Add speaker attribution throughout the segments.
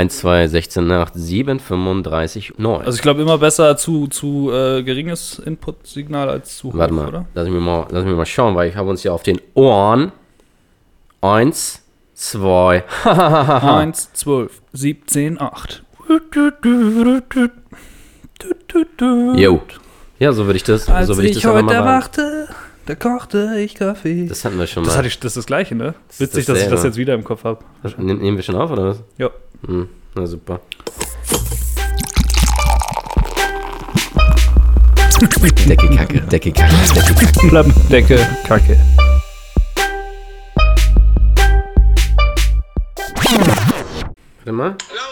Speaker 1: 1, 2, 16, 8, 7, 35, 9.
Speaker 2: Also ich glaube immer besser zu, zu äh, geringes Input-Signal als zu hoch,
Speaker 1: Warte mal,
Speaker 2: oder?
Speaker 1: lass mich mal, lass mich mal schauen, weil ich habe uns ja auf den Ohren 1, 2,
Speaker 2: 1, 12, 17, 8.
Speaker 1: Jo. Ja, so würde ich das,
Speaker 2: Als
Speaker 1: so würde ich
Speaker 2: ich
Speaker 1: das
Speaker 2: heute
Speaker 1: mal machen.
Speaker 2: Da kochte ich Kaffee.
Speaker 1: Das hatten wir schon
Speaker 2: Das,
Speaker 1: mal.
Speaker 2: hatte ich, das ist das Gleiche, ne? Witzig,
Speaker 1: das
Speaker 2: dass ich das jetzt wieder im Kopf habe.
Speaker 1: Nehmen wir schon auf, oder was?
Speaker 2: Ja.
Speaker 1: Hm, na super. Decke Kacke, Decke Kacke, Decke Kacke.
Speaker 2: Klappendecke, Kacke.
Speaker 1: Warte mal.
Speaker 3: Bitte,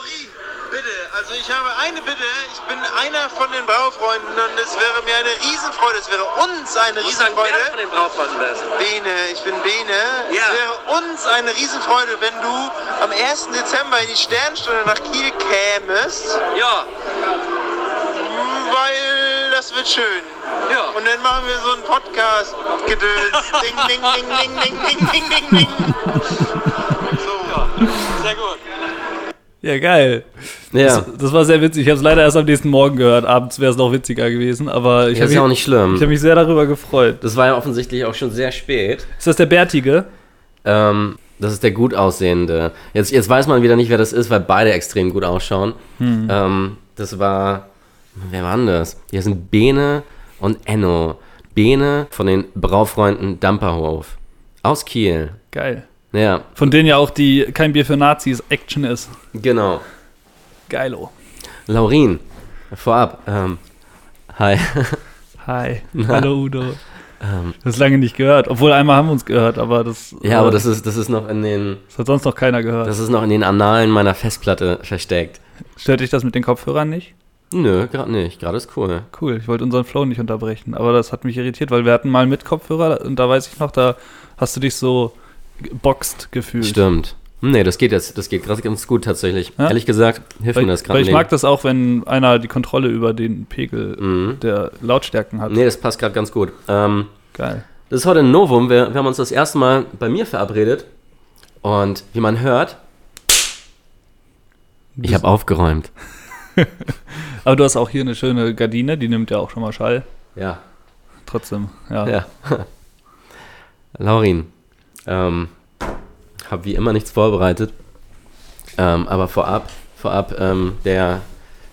Speaker 3: also ich habe eine Bitte. Ich bin einer von den Braufreunden und es wäre mir eine Riesenfreude, es wäre uns eine Riesenfreude.
Speaker 4: von den Braufreunden bist.
Speaker 3: Bene, ich bin Bene.
Speaker 4: Ja.
Speaker 3: Es wäre uns eine Riesenfreude, wenn du am 1. Dezember in die Sternstunde nach Kiel kämest,
Speaker 4: Ja,
Speaker 3: weil das wird schön.
Speaker 4: ja.
Speaker 3: Und dann machen wir so einen Podcast. Gedöns. Ding, ding, ding, ding, ding, ding, ding, ding, ding. So, sehr gut.
Speaker 2: Ja, geil.
Speaker 1: Ja,
Speaker 2: Das, das war sehr witzig. Ich habe es leider erst am nächsten Morgen gehört. Abends wäre es noch witziger gewesen. Aber ich
Speaker 1: ja
Speaker 2: habe
Speaker 1: ist ja auch nicht schlimm.
Speaker 2: ich hab mich sehr darüber gefreut.
Speaker 1: Das war ja offensichtlich auch schon sehr spät.
Speaker 2: Ist das der Bärtige?
Speaker 1: Ähm, das ist der gut aussehende. Jetzt, jetzt weiß man wieder nicht, wer das ist, weil beide extrem gut ausschauen.
Speaker 2: Hm.
Speaker 1: Ähm, das war. Wer war denn das? Hier sind Bene und Enno. Bene von den Braufreunden Damperhof. Aus Kiel.
Speaker 2: Geil.
Speaker 1: Ja,
Speaker 2: Von denen ja auch die Kein Bier für Nazis Action ist.
Speaker 1: genau.
Speaker 2: Geilo.
Speaker 1: Laurin, vorab. Ähm, hi.
Speaker 2: Hi. Hallo Udo. das ist lange nicht gehört. Obwohl einmal haben wir uns gehört, aber das,
Speaker 1: ja, aber
Speaker 2: äh,
Speaker 1: das ist, das ist noch in den.
Speaker 2: das hat sonst noch keiner gehört.
Speaker 1: Das ist noch in den Annalen meiner Festplatte versteckt.
Speaker 2: Stört dich das mit den Kopfhörern nicht?
Speaker 1: Nö, gerade nicht. Gerade ist cool.
Speaker 2: Cool, ich wollte unseren Flow nicht unterbrechen, aber das hat mich irritiert, weil wir hatten mal mit Kopfhörer und da weiß ich noch, da hast du dich so boxt gefühlt.
Speaker 1: Stimmt. Nee, das geht jetzt, das geht gerade ganz gut tatsächlich.
Speaker 2: Ja?
Speaker 1: Ehrlich gesagt, hilft
Speaker 2: Weil,
Speaker 1: mir das
Speaker 2: weil
Speaker 1: gerade
Speaker 2: ich mag das auch, wenn einer die Kontrolle über den Pegel
Speaker 1: Mhm.
Speaker 2: der Lautstärken hat.
Speaker 1: Nee, das passt gerade ganz gut. Ähm,
Speaker 2: Geil.
Speaker 1: das ist heute ein Novum. Wir, wir haben uns das erste Mal bei mir verabredet. Und wie man hört, ich habe aufgeräumt.
Speaker 2: Aber du hast auch hier eine schöne Gardine, die nimmt ja auch schon mal Schall.
Speaker 1: Ja,
Speaker 2: Trotzdem, ja.
Speaker 1: ja. Laurin, ähm, habe wie immer nichts vorbereitet. Ähm, aber vorab, vorab ähm, der,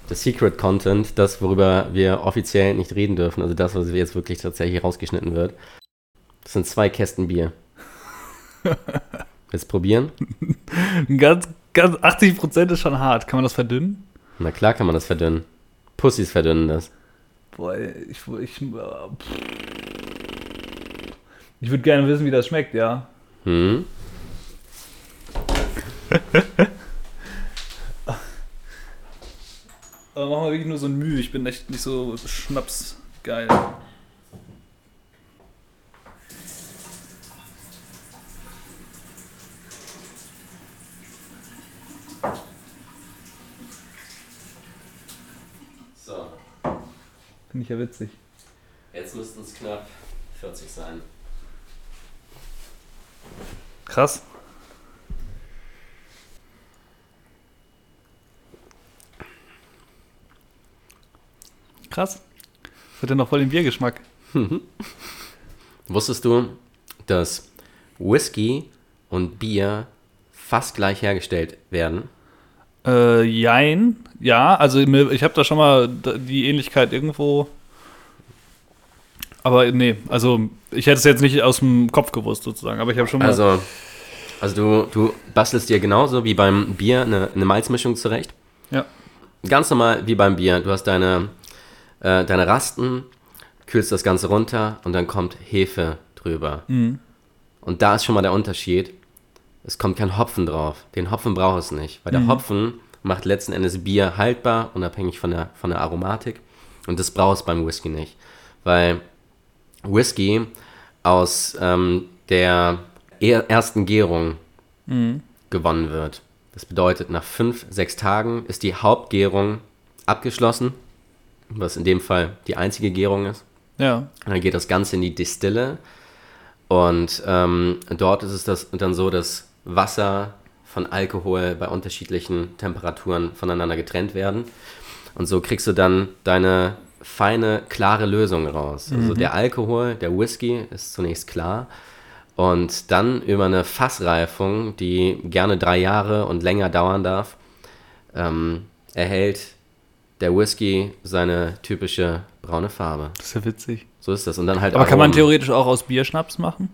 Speaker 1: der Secret Content, das, worüber wir offiziell nicht reden dürfen, also das, was jetzt wirklich tatsächlich rausgeschnitten wird, das sind zwei Kästen Bier. Jetzt probieren?
Speaker 2: Ganz, ganz 80 Prozent ist schon hart. Kann man das verdünnen?
Speaker 1: Na klar kann man das verdünnen. Pussys verdünnen das.
Speaker 2: Boah, ich, ich, äh, ich würde gerne wissen, wie das schmeckt, ja.
Speaker 1: Hm?
Speaker 2: Aber machen wir wirklich nur so ein Mühe. Ich bin echt nicht so Schnaps geil.
Speaker 1: So,
Speaker 2: Finde ich ja witzig.
Speaker 1: jetzt müssten es knapp 40 sein.
Speaker 2: Krass. Krass. Das hat ja noch voll den Biergeschmack.
Speaker 1: Wusstest du, dass Whisky und Bier fast gleich hergestellt werden?
Speaker 2: Äh, jein. Ja, also ich habe da schon mal die Ähnlichkeit irgendwo. Aber nee, also ich hätte es jetzt nicht aus dem Kopf gewusst sozusagen, aber ich habe schon mal.
Speaker 1: Also, also du, du bastelst dir genauso wie beim Bier eine, eine Malzmischung zurecht.
Speaker 2: ja.
Speaker 1: Ganz normal wie beim Bier. Du hast deine, äh, deine Rasten, kühlst das Ganze runter und dann kommt Hefe drüber.
Speaker 2: Mhm.
Speaker 1: Und da ist schon mal der Unterschied. Es kommt kein Hopfen drauf. Den Hopfen braucht es nicht. Weil der
Speaker 2: Mhm.
Speaker 1: Hopfen macht letzten Endes Bier haltbar, unabhängig von der, von der Aromatik. Und das braucht es beim Whisky nicht. Weil Whisky aus ähm, der er ersten Gärung
Speaker 2: Mhm.
Speaker 1: gewonnen wird. Das bedeutet, nach fünf, sechs Tagen ist die Hauptgärung abgeschlossen, was in dem Fall die einzige Gärung ist.
Speaker 2: Ja.
Speaker 1: Und dann geht das Ganze in die Distille und ähm, dort ist es das dann so, dass Wasser von Alkohol bei unterschiedlichen Temperaturen voneinander getrennt werden. Und so kriegst du dann deine feine, klare Lösung raus. Also der Alkohol, der Whisky ist zunächst klar. Und dann über eine Fassreifung, die gerne drei Jahre und länger dauern darf, ähm, erhält der Whisky seine typische braune Farbe.
Speaker 2: Das ist ja witzig.
Speaker 1: So ist das. Und dann halt
Speaker 2: Aber kann man
Speaker 1: Aromen.
Speaker 2: theoretisch auch aus Bierschnaps machen?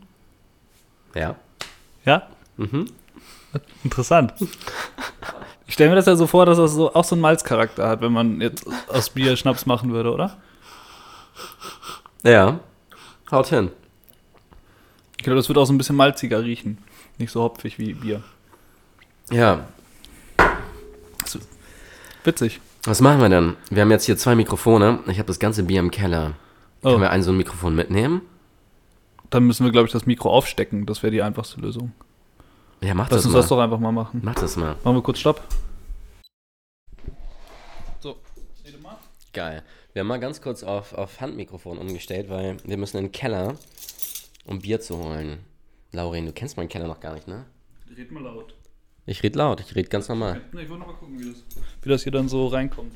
Speaker 1: Ja.
Speaker 2: Ja?
Speaker 1: Mhm.
Speaker 2: Interessant. Ich stelle mir das ja so vor, dass das so, auch so einen Malzcharakter hat, wenn man jetzt aus Bier Schnaps machen würde, oder?
Speaker 1: Ja. Haut hin.
Speaker 2: Ich glaube, das wird auch so ein bisschen malziger riechen. Nicht so hopfig wie Bier.
Speaker 1: Ja.
Speaker 2: Witzig.
Speaker 1: Was machen wir denn? Wir haben jetzt hier zwei Mikrofone. Ich habe das ganze Bier im Keller.
Speaker 2: Oh,
Speaker 1: Können wir ein so ein Mikrofon mitnehmen?
Speaker 2: dann müssen wir, glaube ich, das Mikro aufstecken. Das wäre die einfachste Lösung.
Speaker 1: Ja, mach
Speaker 2: Lass
Speaker 1: das
Speaker 2: uns
Speaker 1: mal.
Speaker 2: das doch einfach mal machen.
Speaker 1: Mach das mal.
Speaker 2: Machen wir kurz Stopp. So.
Speaker 1: Geil. Wir haben mal ganz kurz auf, auf Handmikrofon umgestellt, weil wir müssen in den Keller, um Bier zu holen. Laurin, du kennst meinen Keller noch gar nicht, ne?
Speaker 2: Red mal laut.
Speaker 1: Ich red laut, ich red ganz normal.
Speaker 2: Ich wollte mal gucken, wie das, wie das hier dann so reinkommt.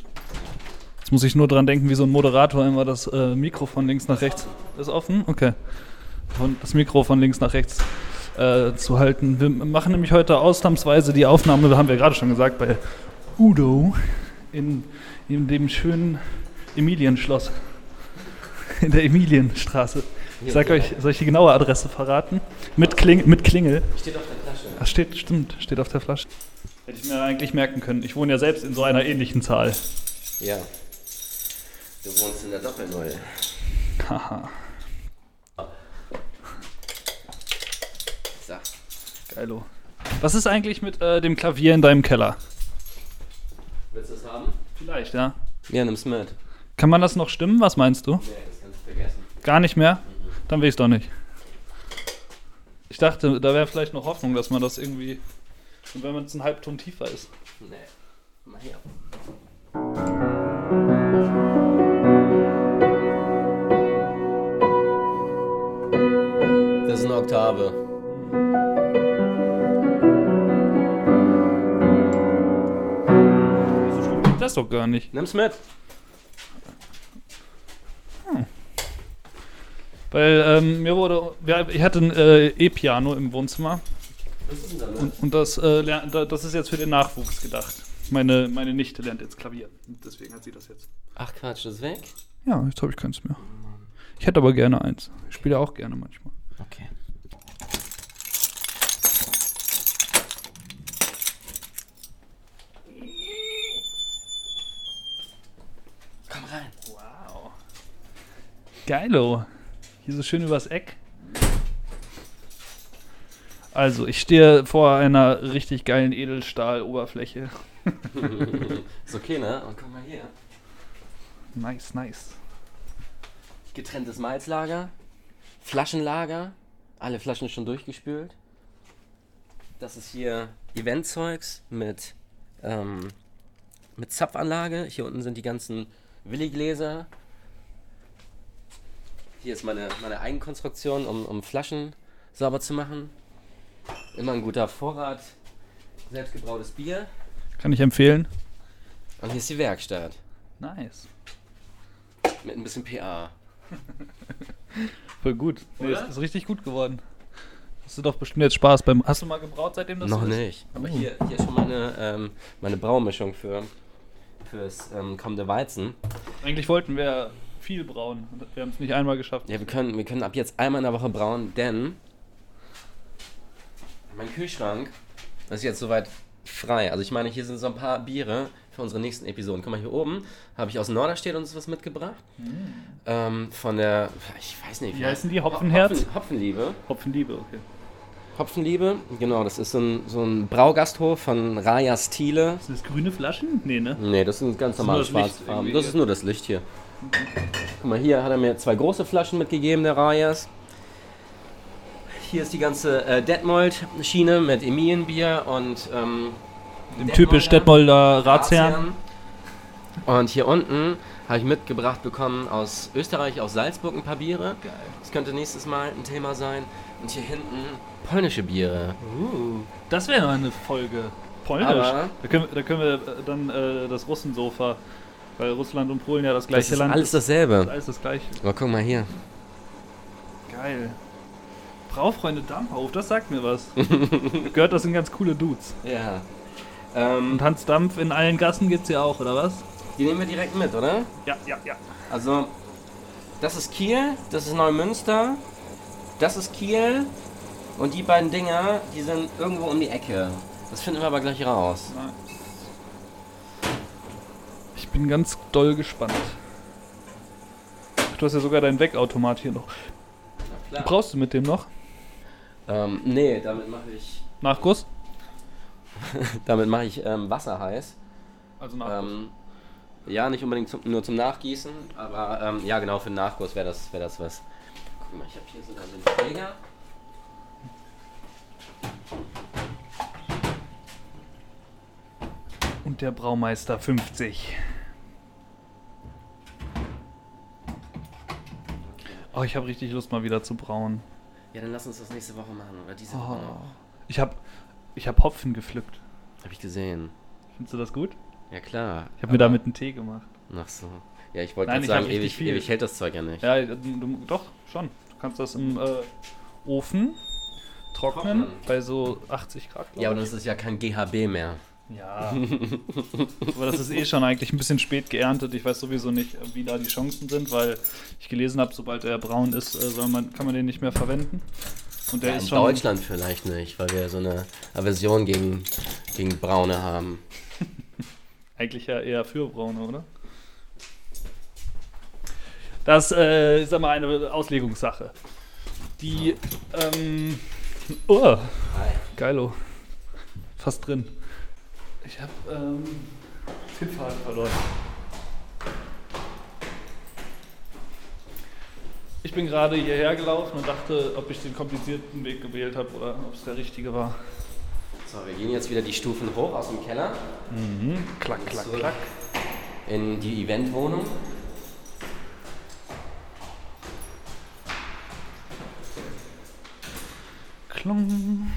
Speaker 2: Jetzt muss ich nur dran denken, wie so ein Moderator immer das äh, Mikro von links nach rechts. Ist offen? Okay. Von, das Mikro von links nach rechts äh, zu halten. Wir machen nämlich heute ausnahmsweise die Aufnahme, haben wir gerade schon gesagt, bei Udo in, in dem schönen Emilienschloss. In der Emilienstraße. Ich sag euch, soll ich die genaue Adresse verraten? Mit, Kling, mit Klingel.
Speaker 1: Steht auf der Flasche.
Speaker 2: Ach, steht, stimmt, steht auf der Flasche. Hätte ich mir eigentlich merken können. Ich wohne ja selbst in so einer ähnlichen Zahl.
Speaker 1: Ja. Du wohnst in der Doppelnull.
Speaker 2: Haha,
Speaker 1: So.
Speaker 2: Geilo. Was ist eigentlich mit äh, dem Klavier in deinem Keller?
Speaker 1: Willst du es haben?
Speaker 2: Vielleicht, ja.
Speaker 1: Ja, nimm's mit.
Speaker 2: Kann man das noch stimmen? Was meinst du?
Speaker 1: Nee, das kannst du vergessen.
Speaker 2: Gar nicht mehr? Dann will ich es doch nicht. Ich dachte, da wäre vielleicht noch Hoffnung, dass man das irgendwie. Und wenn man jetzt einen Halbton tiefer ist.
Speaker 1: Nee. Mal hier. Das ist eine Oktave.
Speaker 2: Das doch gar nicht.
Speaker 1: Nimm's mit.
Speaker 2: Weil ähm, mir wurde. Ja, ich hatte ein äh, E-Piano im Wohnzimmer.
Speaker 1: Was ist denn da los?
Speaker 2: Und, und das, äh, das ist jetzt für den Nachwuchs gedacht. Meine, meine Nichte lernt jetzt Klavier. Deswegen hat sie das jetzt.
Speaker 1: Ach Quatsch, das ist weg?
Speaker 2: Ja, jetzt habe ich keins mehr. Ich hätte aber gerne eins. Ich spiele auch gerne manchmal.
Speaker 1: Okay.
Speaker 2: Geilo. Hier so schön übers Eck. Also, ich stehe vor einer richtig geilen Edelstahl-Oberfläche.
Speaker 1: Ist okay, ne? Und guck mal hier.
Speaker 2: Nice, nice.
Speaker 1: Getrenntes Malzlager, Flaschenlager, alle Flaschen schon durchgespült. Das ist hier Eventzeugs mit, ähm, mit Zapfanlage. Hier unten sind die ganzen Willigläser. Hier ist meine, meine Eigenkonstruktion, um, um Flaschen sauber zu machen. Immer ein guter Vorrat, selbstgebrautes Bier.
Speaker 2: Kann ich empfehlen.
Speaker 1: Und hier ist die Werkstatt
Speaker 2: Nice.
Speaker 1: mit ein bisschen PA.
Speaker 2: Voll gut. Nee,
Speaker 1: Oder?
Speaker 2: ist, ist richtig gut geworden. Hast du doch bestimmt jetzt Spaß beim. Hast du mal gebraut, seitdem das
Speaker 1: Noch
Speaker 2: so ist?
Speaker 1: nicht. Aber hier, hier ist schon meine, ähm, meine Braumischung für fürs ähm, kommende Weizen.
Speaker 2: Eigentlich wollten wir viel brauen. Wir haben es nicht einmal geschafft.
Speaker 1: Ja, wir können, wir können ab jetzt einmal in der Woche brauen, denn mein Kühlschrank ist jetzt soweit frei. Also ich meine, hier sind so ein paar Biere für unsere nächsten Episoden. Guck mal, hier oben habe ich aus Norderstedt uns was mitgebracht. Ähm, von der, ich weiß nicht.
Speaker 2: Wie heißen die? Hopfenherz?
Speaker 1: Hopfen, Hopfenliebe.
Speaker 2: Hopfenliebe, okay.
Speaker 1: Hopfenliebe, genau, das ist so ein, so ein Braugasthof von Rajas Thiele.
Speaker 2: Sind das grüne Flaschen? Nee, ne?
Speaker 1: Nee, das sind ganz normale Schwarzfarben.
Speaker 2: irgendwie
Speaker 1: Das ist nur das Licht hier. Guck mal, hier hat er mir zwei große Flaschen mitgegeben, der Rajas. Hier ist die ganze äh, Detmold-Schiene mit Emilienbier und ähm,
Speaker 2: Dem typisch Detmolder Ratsherrn.
Speaker 1: Und hier unten habe ich mitgebracht bekommen aus Österreich, aus Salzburg ein paar Biere.
Speaker 2: Geil.
Speaker 1: Das könnte nächstes Mal ein Thema sein. Und hier hinten polnische Biere.
Speaker 2: Uh, das wäre eine Folge. Polnisch. Da können, da können wir äh, dann äh, das Russensofa, weil Russland und Polen ja das
Speaker 1: Das
Speaker 2: gleiche
Speaker 1: ist
Speaker 2: Land
Speaker 1: alles dasselbe.
Speaker 2: Alles das gleiche.
Speaker 1: Aber guck mal hier.
Speaker 2: Geil. Braufreunde Dampfhof, das sagt mir was. Gehört, das sind ganz coole Dudes.
Speaker 1: Ja. Ähm,
Speaker 2: Und Hans Dampf in allen Gassen gibt's ja auch, oder was?
Speaker 1: die nehmen wir direkt mit, oder?
Speaker 2: Ja, ja, ja.
Speaker 1: Also, das ist Kiel, das ist Neumünster, das ist Kiel und die beiden Dinger, die sind irgendwo um die Ecke. Das finden wir aber gleich raus.
Speaker 2: Ich bin ganz doll gespannt. Du hast ja sogar deinen Wegautomat hier noch. Brauchst du mit dem noch?
Speaker 1: Ähm, nee, damit mache ich,
Speaker 2: Nachguss?
Speaker 1: damit mache ich ähm, Wasser heiß.
Speaker 2: Also
Speaker 1: Ähm, ja, nicht unbedingt zum, nur zum Nachgießen, aber ähm, ja, genau, für den Nachguss wäre das, wär das was. Guck mal, ich habe hier sogar den Träger.
Speaker 2: Und der Braumeister 50. Oh, ich habe richtig Lust mal wieder zu brauen.
Speaker 1: Ja, dann lass uns das nächste Woche machen, oder diese Woche noch.
Speaker 2: Ich habe ich hab Hopfen gepflückt.
Speaker 1: Hab ich gesehen.
Speaker 2: Findest du das gut?
Speaker 1: Ja, klar.
Speaker 2: Ich habe mir damit einen Tee gemacht.
Speaker 1: Ach so. Ja, ich wollte gerade sagen, ewig,
Speaker 2: viel.
Speaker 1: ewig hält das Zeug ja nicht.
Speaker 2: Ja, du, doch, schon. Du kannst das im äh, Ofen trocknen,
Speaker 1: Trocknen.
Speaker 2: bei so 80 Grad.
Speaker 1: Ja, aber das ist ja kein GHB mehr.
Speaker 2: Ja. aber das ist eh schon eigentlich ein bisschen spät geerntet. Ich weiß sowieso nicht, wie da die Chancen sind, weil ich gelesen habe, sobald er braun ist, äh, soll man, kann man den nicht mehr verwenden. Und der
Speaker 1: Ja,
Speaker 2: ist
Speaker 1: in
Speaker 2: schon.
Speaker 1: Deutschland vielleicht nicht, weil wir so eine Aversion gegen, gegen Braune haben.
Speaker 2: Eigentlich ja eher für braune, oder? Das äh, ist aber eine Auslegungssache. Die, ähm, oh, geilo. Fast drin. Ich habe ähm, den Faden verloren. Ich bin gerade hierher gelaufen und dachte, ob ich den komplizierten Weg gewählt habe oder ob es der richtige war.
Speaker 1: So, wir gehen jetzt wieder die Stufen hoch aus dem Keller
Speaker 2: Klack, klack,
Speaker 1: So.
Speaker 2: klack.
Speaker 1: in die Eventwohnung.
Speaker 2: Klung.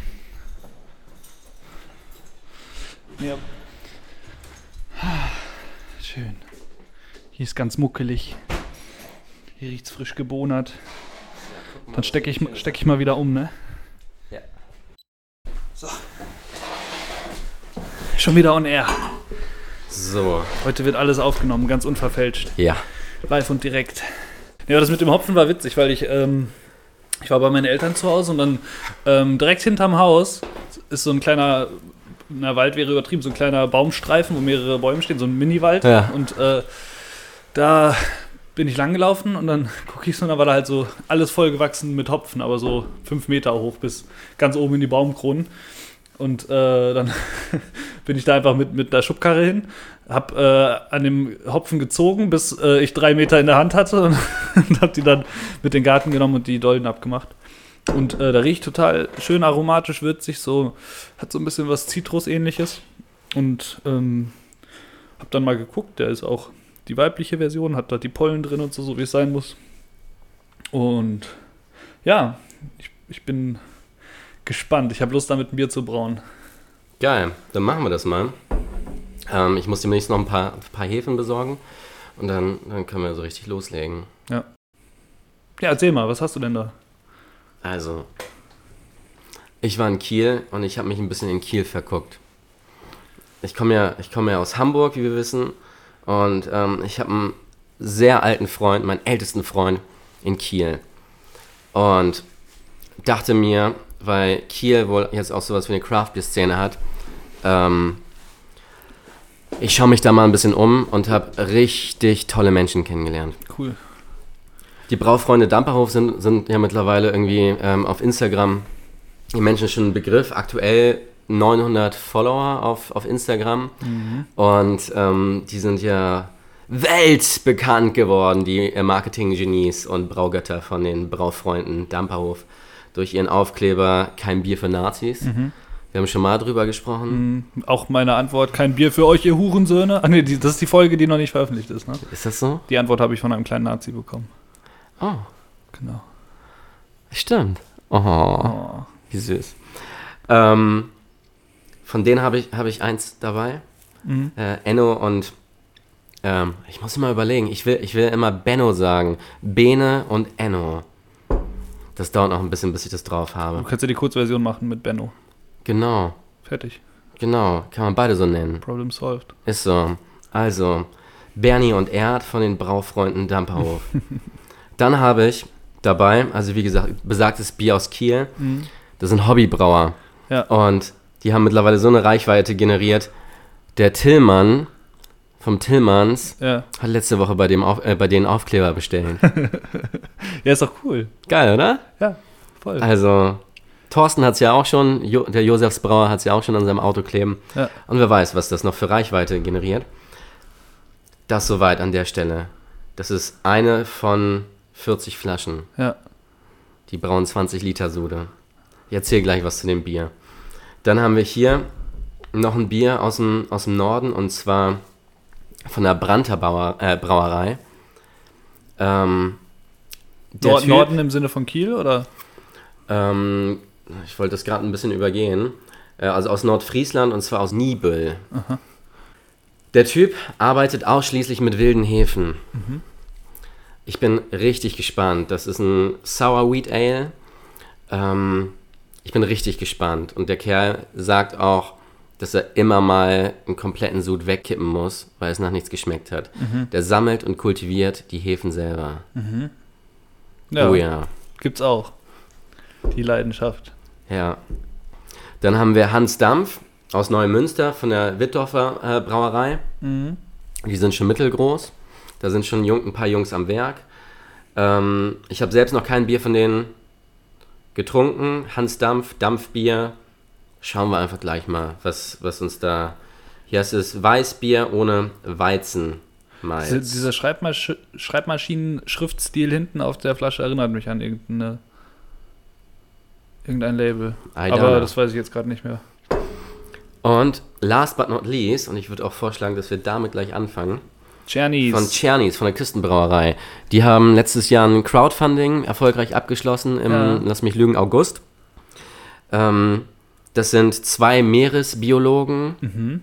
Speaker 2: Ja. Schön. Hier ist ganz muckelig. Hier riecht's frisch gebonert. Dann stecke ich, steck ich mal wieder um, ne?
Speaker 1: Ja.
Speaker 2: Schon wieder on air.
Speaker 1: So,
Speaker 2: Heute wird alles aufgenommen, ganz unverfälscht.
Speaker 1: ja.
Speaker 2: Live und direkt. Ja, das mit dem Hopfen war witzig, weil ich, ähm, ich war bei meinen Eltern zu Hause und dann ähm, direkt hinterm Haus ist so ein kleiner, na Wald wäre übertrieben, so ein kleiner Baumstreifen, wo mehrere Bäume stehen, so ein Mini-Wald.
Speaker 1: Ja.
Speaker 2: Und äh, da bin ich langgelaufen und dann gucke ich so, und da war da halt so alles vollgewachsen mit Hopfen, aber so fünf Meter hoch bis ganz oben in die Baumkronen. Und äh, dann bin ich da einfach mit, mit der Schubkarre hin, hab äh, an dem Hopfen gezogen, bis äh, ich drei Meter in der Hand hatte und, und hab die dann mit den Garten genommen und die Dolden abgemacht. Und äh, da riecht total schön aromatisch, würzig, so hat so ein bisschen was Zitrusähnliches. Und ähm, hab dann mal geguckt, der ist auch die weibliche Version, hat da die Pollen drin und so, so wie es sein muss. Und ja, ich, ich bin gespannt. Ich habe Lust, damit ein Bier zu brauen.
Speaker 1: Geil, dann machen wir das mal. Ähm, ich muss demnächst noch ein paar, ein paar Hefen besorgen und dann, dann können wir so richtig loslegen.
Speaker 2: Ja, erzähl mal, was hast du denn da?
Speaker 1: Also, ich war in Kiel und ich habe mich ein bisschen in Kiel verguckt. Ich komme ja, ich ja aus Hamburg, wie wir wissen, und ähm, ich habe einen sehr alten Freund, meinen ältesten Freund in Kiel. Und dachte mir, weil Kiel wohl jetzt auch sowas wie eine Craft Beer Szene hat, ähm, ich schaue mich da mal ein bisschen um und habe richtig tolle Menschen kennengelernt.
Speaker 2: Cool.
Speaker 1: Die Braufreunde Damperhof sind, sind ja mittlerweile irgendwie ähm, auf Instagram die Menschen schon ein Begriff. Aktuell 900 Follower auf, auf Instagram. Und ähm, die sind ja weltbekannt geworden, die äh, Marketing-Genies und Braugötter von den Braufreunden Damperhof. Durch ihren Aufkleber Kein Bier für Nazis. Wir haben schon mal drüber gesprochen.
Speaker 2: Mhm. Auch meine Antwort, kein Bier für euch, ihr Hurensöhne. Ach nee, das ist die Folge, die noch nicht veröffentlicht ist, ne?
Speaker 1: Ist das so?
Speaker 2: Die Antwort habe ich von einem kleinen Nazi bekommen.
Speaker 1: Oh,
Speaker 2: Genau.
Speaker 1: stimmt. Oh,
Speaker 2: Oh.
Speaker 1: wie süß. Ähm, von denen habe ich, habe ich eins dabei.
Speaker 2: Mhm.
Speaker 1: Äh, Enno und ähm, ich muss immer überlegen, ich will, ich will immer Benno sagen. Bene und Enno. Das dauert noch ein bisschen, bis ich das drauf
Speaker 2: Du
Speaker 1: habe.
Speaker 2: kannst ja die Kurzversion machen mit Benno.
Speaker 1: Genau,
Speaker 2: Fertig.
Speaker 1: genau. Kann man beide so nennen.
Speaker 2: Problem solved.
Speaker 1: Ist so. Also, Bernie und Erd von den Braufreunden Damperhof. Dann habe ich dabei, also wie gesagt, besagtes Bier aus Kiel. Das sind Hobbybrauer.
Speaker 2: Ja.
Speaker 1: Und die haben mittlerweile so eine Reichweite generiert. Der Tillmann vom Tillmanns
Speaker 2: Ja.
Speaker 1: hat letzte Woche bei, dem auf, äh, bei denen Aufkleber bestellt.
Speaker 2: Ja, ist doch cool.
Speaker 1: Geil, oder?
Speaker 2: Ja, voll.
Speaker 1: Also, Thorsten hat es ja auch schon, jo der Josefs Brauer hat es ja auch schon an seinem Auto kleben.
Speaker 2: Ja.
Speaker 1: Und wer weiß, was das noch für Reichweite generiert. Das soweit an der Stelle. Das ist eine von 40 Flaschen.
Speaker 2: Ja.
Speaker 1: Die brauen 20 Liter Sude. Ich erzähle gleich was zu dem Bier. Dann haben wir hier noch ein Bier aus dem, aus dem Norden und zwar von der Brandter Bauer, äh, Brauerei. Ähm, der
Speaker 2: Nord
Speaker 1: Typ-
Speaker 2: Norden im Sinne von Kiel oder?
Speaker 1: ähm, ich wollte das gerade ein bisschen übergehen. Äh, also aus Nordfriesland und zwar aus Nibel. Der Typ arbeitet ausschließlich mit wilden Hefen. Ich bin richtig gespannt. Das ist ein Sour Wheat Ale. Ähm, ich bin richtig gespannt. Und der Kerl sagt auch, dass er immer mal einen kompletten Sud wegkippen muss, weil es nach nichts geschmeckt hat. Der sammelt und kultiviert die Hefen selber.
Speaker 2: Ja,
Speaker 1: Oh ja.
Speaker 2: gibt's auch. Die Leidenschaft.
Speaker 1: Ja. Dann haben wir Hans Dampf aus Neumünster von der Wittdorfer äh, Brauerei. Die sind schon mittelgroß. Da sind schon jung, ein paar Jungs am Werk. Ähm, ich habe selbst noch kein Bier von denen getrunken. Hans Dampf, Dampfbier. Schauen wir einfach gleich mal, was, was uns da. Hier ist es Weißbier ohne Weizenmalz.
Speaker 2: Diese, dieser Schreibmasch Schreibmaschinen-Schriftstil hinten auf der Flasche erinnert mich an irgendeine, irgendein Label. Aber das weiß ich jetzt gerade nicht mehr.
Speaker 1: Und last but not least, und ich würde auch vorschlagen, dass wir damit gleich anfangen.
Speaker 2: Czernies.
Speaker 1: Von Czernis, von der Küstenbrauerei. Die haben letztes Jahr ein Crowdfunding erfolgreich abgeschlossen im,
Speaker 2: Ja.
Speaker 1: lass mich lügen, August. Ähm, das sind zwei Meeresbiologen,
Speaker 2: Mhm.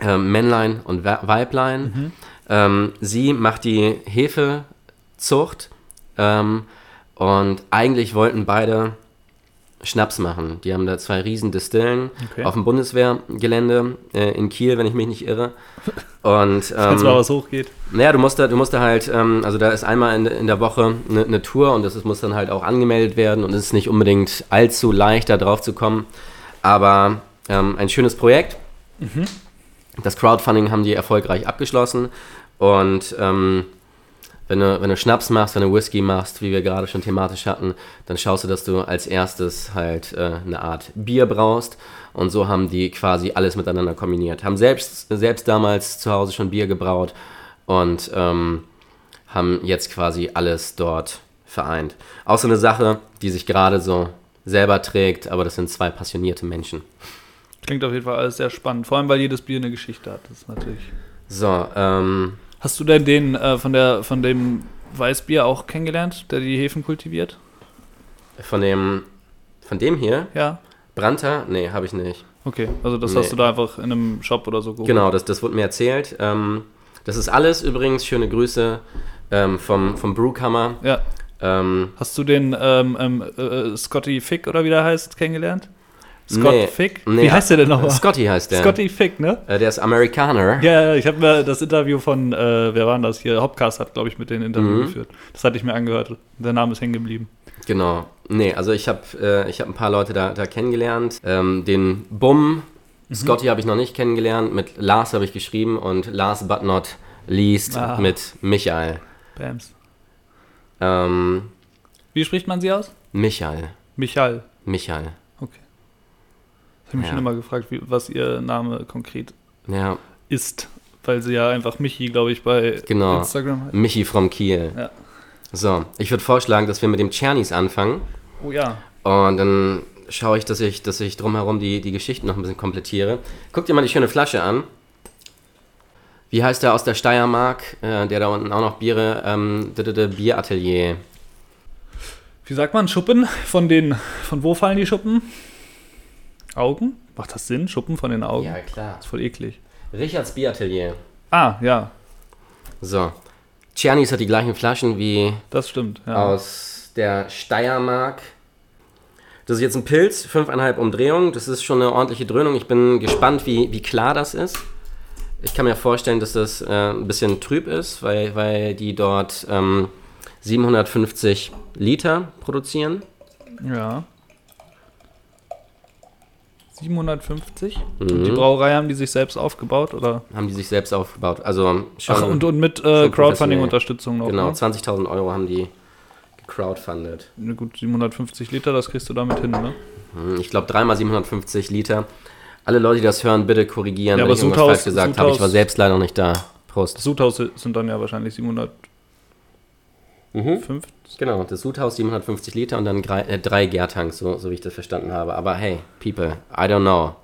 Speaker 1: ähm, Männlein und We- Weiblein. Ähm, sie macht die Hefezucht ähm, und eigentlich wollten beide Schnaps machen. Die haben da zwei riesen Distillen
Speaker 2: Okay.
Speaker 1: auf dem Bundeswehrgelände äh, in Kiel, wenn ich mich nicht irre. Und
Speaker 2: Wenn es
Speaker 1: ähm,
Speaker 2: mal was hochgeht.
Speaker 1: naja, du musst da, du musst da halt, ähm, also da ist einmal in, in der Woche eine, eine Tour und das ist, muss dann halt auch angemeldet werden und es ist nicht unbedingt allzu leicht, da drauf zu kommen. Aber ähm, ein schönes Projekt. Das Crowdfunding haben die erfolgreich abgeschlossen und ähm, wenn du, wenn du Schnaps machst, wenn du Whisky machst, wie wir gerade schon thematisch hatten, dann schaust du, dass du als erstes halt äh, eine Art Bier braust. Und so haben die quasi alles miteinander kombiniert. Haben selbst, selbst damals zu Hause schon Bier gebraut und ähm, haben jetzt quasi alles dort vereint. Auch so eine Sache, die sich gerade so selber trägt, aber das sind zwei passionierte Menschen.
Speaker 2: Klingt auf jeden Fall alles sehr spannend. Vor allem, weil jedes Bier eine Geschichte hat. Das ist natürlich.
Speaker 1: So, ähm,
Speaker 2: Hast du denn den äh, von, der, von dem Weißbier auch kennengelernt, der die Hefen kultiviert?
Speaker 1: von dem, von dem hier,
Speaker 2: Ja.
Speaker 1: Brandter, nee, habe ich nicht.
Speaker 2: Okay, also das
Speaker 1: Nee.
Speaker 2: hast du da einfach in einem Shop oder so geholt.
Speaker 1: Genau, das, das wurde mir erzählt. Ähm, das ist alles übrigens, schöne Grüße ähm, vom, vom Brewkammer.
Speaker 2: Ja.
Speaker 1: Ähm,
Speaker 2: Hast du den ähm, ähm, äh, Scotty Fick oder wie der heißt kennengelernt? Scott
Speaker 1: Nee,
Speaker 2: Fick?
Speaker 1: nee.
Speaker 2: Wie heißt der denn nochmal?
Speaker 1: Scotty heißt der.
Speaker 2: Scotty Fick, ne?
Speaker 1: Äh, der ist Amerikaner.
Speaker 2: Ja, ich habe mir das Interview von, äh, wer war denn das hier? Hopcast hat, glaube ich, mit denen Interview
Speaker 1: Mhm.
Speaker 2: geführt. Das hatte ich mir angehört. Der Name ist hängen geblieben.
Speaker 1: Genau. Nee, also ich habe äh, ich hab ein paar Leute da, da kennengelernt. Ähm, den Bum,
Speaker 2: Mhm.
Speaker 1: Scotty habe ich noch nicht kennengelernt. Mit Lars habe ich geschrieben und last but not least
Speaker 2: Ah.
Speaker 1: mit Michael.
Speaker 2: Bams.
Speaker 1: Ähm,
Speaker 2: Wie spricht man sie aus?
Speaker 1: Michael.
Speaker 2: Michael.
Speaker 1: Michael.
Speaker 2: Ich habe mich
Speaker 1: Ja.
Speaker 2: schon immer gefragt, wie, was ihr Name konkret
Speaker 1: Ja,
Speaker 2: ist. Weil sie ja einfach Michi, glaube ich, bei
Speaker 1: Genau.
Speaker 2: Instagram heißt.
Speaker 1: Michi from Kiel.
Speaker 2: Ja.
Speaker 1: So, ich würde vorschlagen, dass wir mit dem Czernis anfangen.
Speaker 2: Oh ja.
Speaker 1: Und dann schaue ich, dass ich, dass ich drumherum die, die Geschichten noch ein bisschen komplettiere. Guck dir mal die schöne Flasche an. Wie heißt der aus der Steiermark, äh, der da unten auch noch Biere, ähm, d- d- d- Bieratelier.
Speaker 2: Wie sagt man? Schuppen? Von den. Von wo fallen die Schuppen? Augen? Macht das Sinn? Schuppen von den Augen?
Speaker 1: Ja, klar.
Speaker 2: ist voll eklig.
Speaker 1: Richards Bieratelier.
Speaker 2: Ah, ja,
Speaker 1: So. Czernis hat die gleichen Flaschen wie
Speaker 2: das stimmt. Ja.
Speaker 1: aus der Steiermark. Das ist jetzt ein Pilz, 5,5 Umdrehungen. Das ist schon eine ordentliche Dröhnung. Ich bin gespannt, wie, wie klar das ist. Ich kann mir vorstellen, dass das äh, ein bisschen trüb ist, weil, weil die dort ähm, 750 Liter produzieren.
Speaker 2: Ja. 750?
Speaker 1: Mhm.
Speaker 2: Und die Brauerei haben die sich selbst aufgebaut, oder?
Speaker 1: Haben die sich selbst aufgebaut. Also
Speaker 2: Ach, und, und mit äh, Crowdfunding-Unterstützung noch.
Speaker 1: genau,
Speaker 2: Ne?
Speaker 1: 20.000 Euro haben die gecrowdfundet.
Speaker 2: Na gut, 750 Liter, das kriegst du damit hin, ne?
Speaker 1: Hm, Ich glaube, dreimal 750 Liter. Alle Leute, die das hören, bitte korrigieren,
Speaker 2: Ja,
Speaker 1: wenn
Speaker 2: aber
Speaker 1: ich irgendwas falsch gesagt habe. Ich war selbst leider nicht da. Prost.
Speaker 2: Sudhaus sind dann ja wahrscheinlich 750.
Speaker 1: Mhm. Genau, das Sudhaus 750 Liter und dann drei, äh, drei Gärtanks, so, so wie ich das verstanden habe. Aber hey, people, I don't know.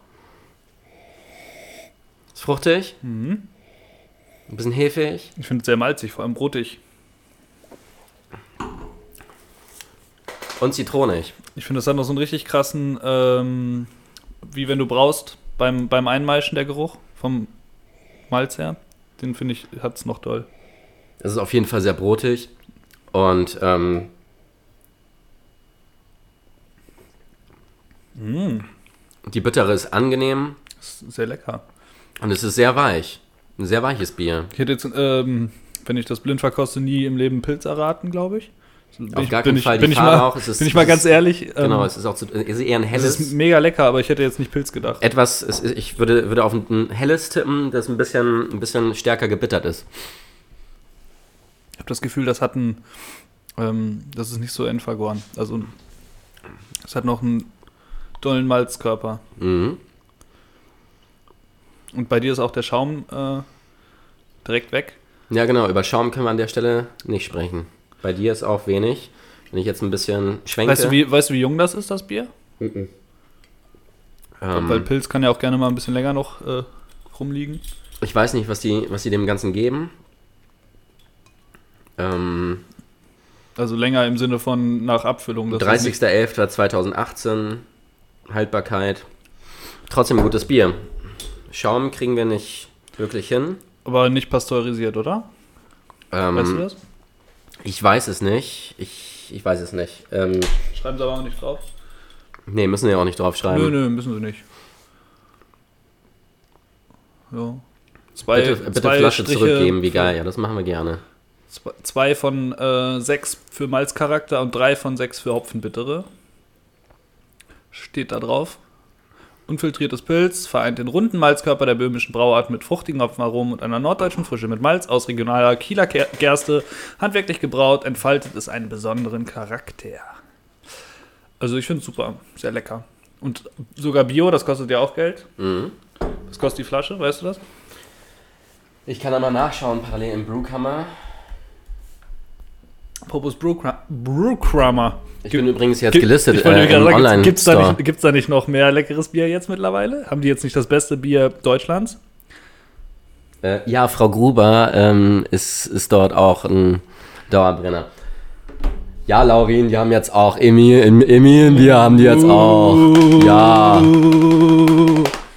Speaker 1: Ist fruchtig?
Speaker 2: Mhm.
Speaker 1: Ein bisschen hefig?
Speaker 2: Ich finde es sehr malzig, vor allem brotig.
Speaker 1: Und zitronig.
Speaker 2: Ich finde, das hat noch so einen richtig krassen, ähm, wie wenn du brauchst, beim, beim Einmeischen der Geruch vom Malz her. Den finde ich, hat es noch doll.
Speaker 1: Es ist auf jeden Fall sehr brotig. Und ähm,
Speaker 2: Mm,
Speaker 1: die Bittere ist angenehm
Speaker 2: ist sehr lecker.
Speaker 1: und es ist sehr weich. Ein sehr weiches Bier.
Speaker 2: Ich hätte jetzt, ähm, wenn ich das blind verkoste, nie im Leben Pilz erraten, glaube ich. Bin
Speaker 1: Auf
Speaker 2: ich,
Speaker 1: gar
Speaker 2: bin
Speaker 1: keinen
Speaker 2: ich,
Speaker 1: Fall. Die
Speaker 2: Bin ich, mal,
Speaker 1: auch, es ist-
Speaker 2: bin ich mal
Speaker 1: es
Speaker 2: ganz ehrlich. Ähm,
Speaker 1: Genau, es ist auch zu, es ist eher ein
Speaker 2: es
Speaker 1: helles.
Speaker 2: ist mega lecker, aber ich hätte jetzt nicht Pilz gedacht.
Speaker 1: etwas, es ist, ich würde, würde auf ein helles tippen, das ein bisschen, ein bisschen stärker gebittert ist.
Speaker 2: Das Gefühl, das hat ein, ähm, das ist nicht so endvergoren. Also es hat noch einen dollen Malzkörper.
Speaker 1: Mhm.
Speaker 2: Und bei dir ist auch der Schaum äh, direkt weg.
Speaker 1: Ja, genau, über Schaum können wir an der Stelle nicht sprechen. Bei dir ist auch wenig. Wenn ich jetzt ein bisschen schwenke.
Speaker 2: Weißt du, wie, weißt du, wie jung das ist, das Bier?
Speaker 1: ähm,
Speaker 2: Weil Pilz kann ja auch gerne mal ein bisschen länger noch äh, rumliegen.
Speaker 1: ich weiß nicht, was die, was die dem Ganzen geben. Ähm,
Speaker 2: Also länger im Sinne von nach Abfüllung. Das ist nicht-
Speaker 1: 30.11.2018 Haltbarkeit. Trotzdem ein gutes Bier. Schaum kriegen wir nicht wirklich hin.
Speaker 2: Aber nicht pasteurisiert, oder?
Speaker 1: Ähm,
Speaker 2: Weißt du das?
Speaker 1: Ich weiß es nicht. Ich, ich weiß es nicht. Ähm,
Speaker 2: Schreiben sie aber auch nicht drauf.
Speaker 1: nee, müssen wir ja auch nicht draufschreiben.
Speaker 2: Nö, nö, müssen sie nicht. Ja. Zwei,
Speaker 1: Bitte, bitte
Speaker 2: zwei
Speaker 1: Flasche
Speaker 2: Striche
Speaker 1: zurückgeben, wie geil. Ja, das machen wir gerne.
Speaker 2: Zwei, von äh, sechs für Malzcharakter und drei von sechs für Hopfenbittere. Steht da drauf. Unfiltriertes Pilz vereint den runden Malzkörper der böhmischen Brauart mit fruchtigen Hopfenaromen und einer norddeutschen Frische mit Malz aus regionaler Kieler Gerste. Handwerklich gebraut, entfaltet es einen besonderen Charakter. Also ich finde es super, sehr lecker. Und sogar Bio, das kostet ja auch Geld.
Speaker 1: Mhm.
Speaker 2: Was kostet die Flasche, weißt du das?
Speaker 1: Ich kann da mal nachschauen, parallel im Brewkammer.
Speaker 2: Popus Brewcrummer.
Speaker 1: Ich bin übrigens jetzt gelistet
Speaker 2: ich
Speaker 1: äh, im online
Speaker 2: Gibt es da, nicht- gibt's da nicht noch mehr leckeres Bier jetzt mittlerweile? Haben die jetzt nicht das beste Bier Deutschlands?
Speaker 1: Äh, ja, Frau Gruber ähm, ist, ist dort auch ein Dauerbrenner. Ja, Laurin, die haben jetzt auch Emil, Em- Emil-Bier haben die jetzt auch. Ja.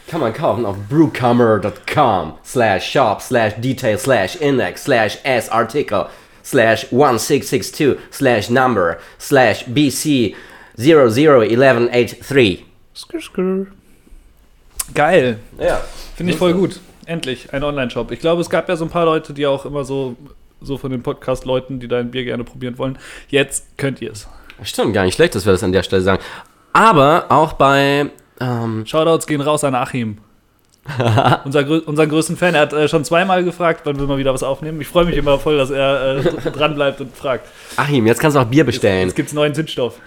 Speaker 1: Kann man kaufen auf brewcomer.com slash shop slash detail slash index slash s article slash 1662 slash number slash bc 001183.
Speaker 2: Skr, skr. Geil.
Speaker 1: Ja.
Speaker 2: Finde ich voll gut. Endlich ein Online-Shop. Ich glaube, es gab ja so ein paar Leute, die auch immer so, so von den Podcast-Leuten, die dein Bier gerne probieren wollen. Jetzt könnt ihr es.
Speaker 1: Stimmt, gar nicht schlecht, dass wir das an der Stelle sagen. Aber auch bei ähm,
Speaker 2: Shoutouts gehen raus an Achim. Unser, unseren größten Fan. Er hat äh, schon zweimal gefragt, wann wir mal wieder was aufnehmen. Ich freue mich immer voll, dass er äh, dran bleibt und fragt.
Speaker 1: Achim, jetzt kannst du auch Bier bestellen.
Speaker 2: Jetzt gibt es neuen Zündstoff.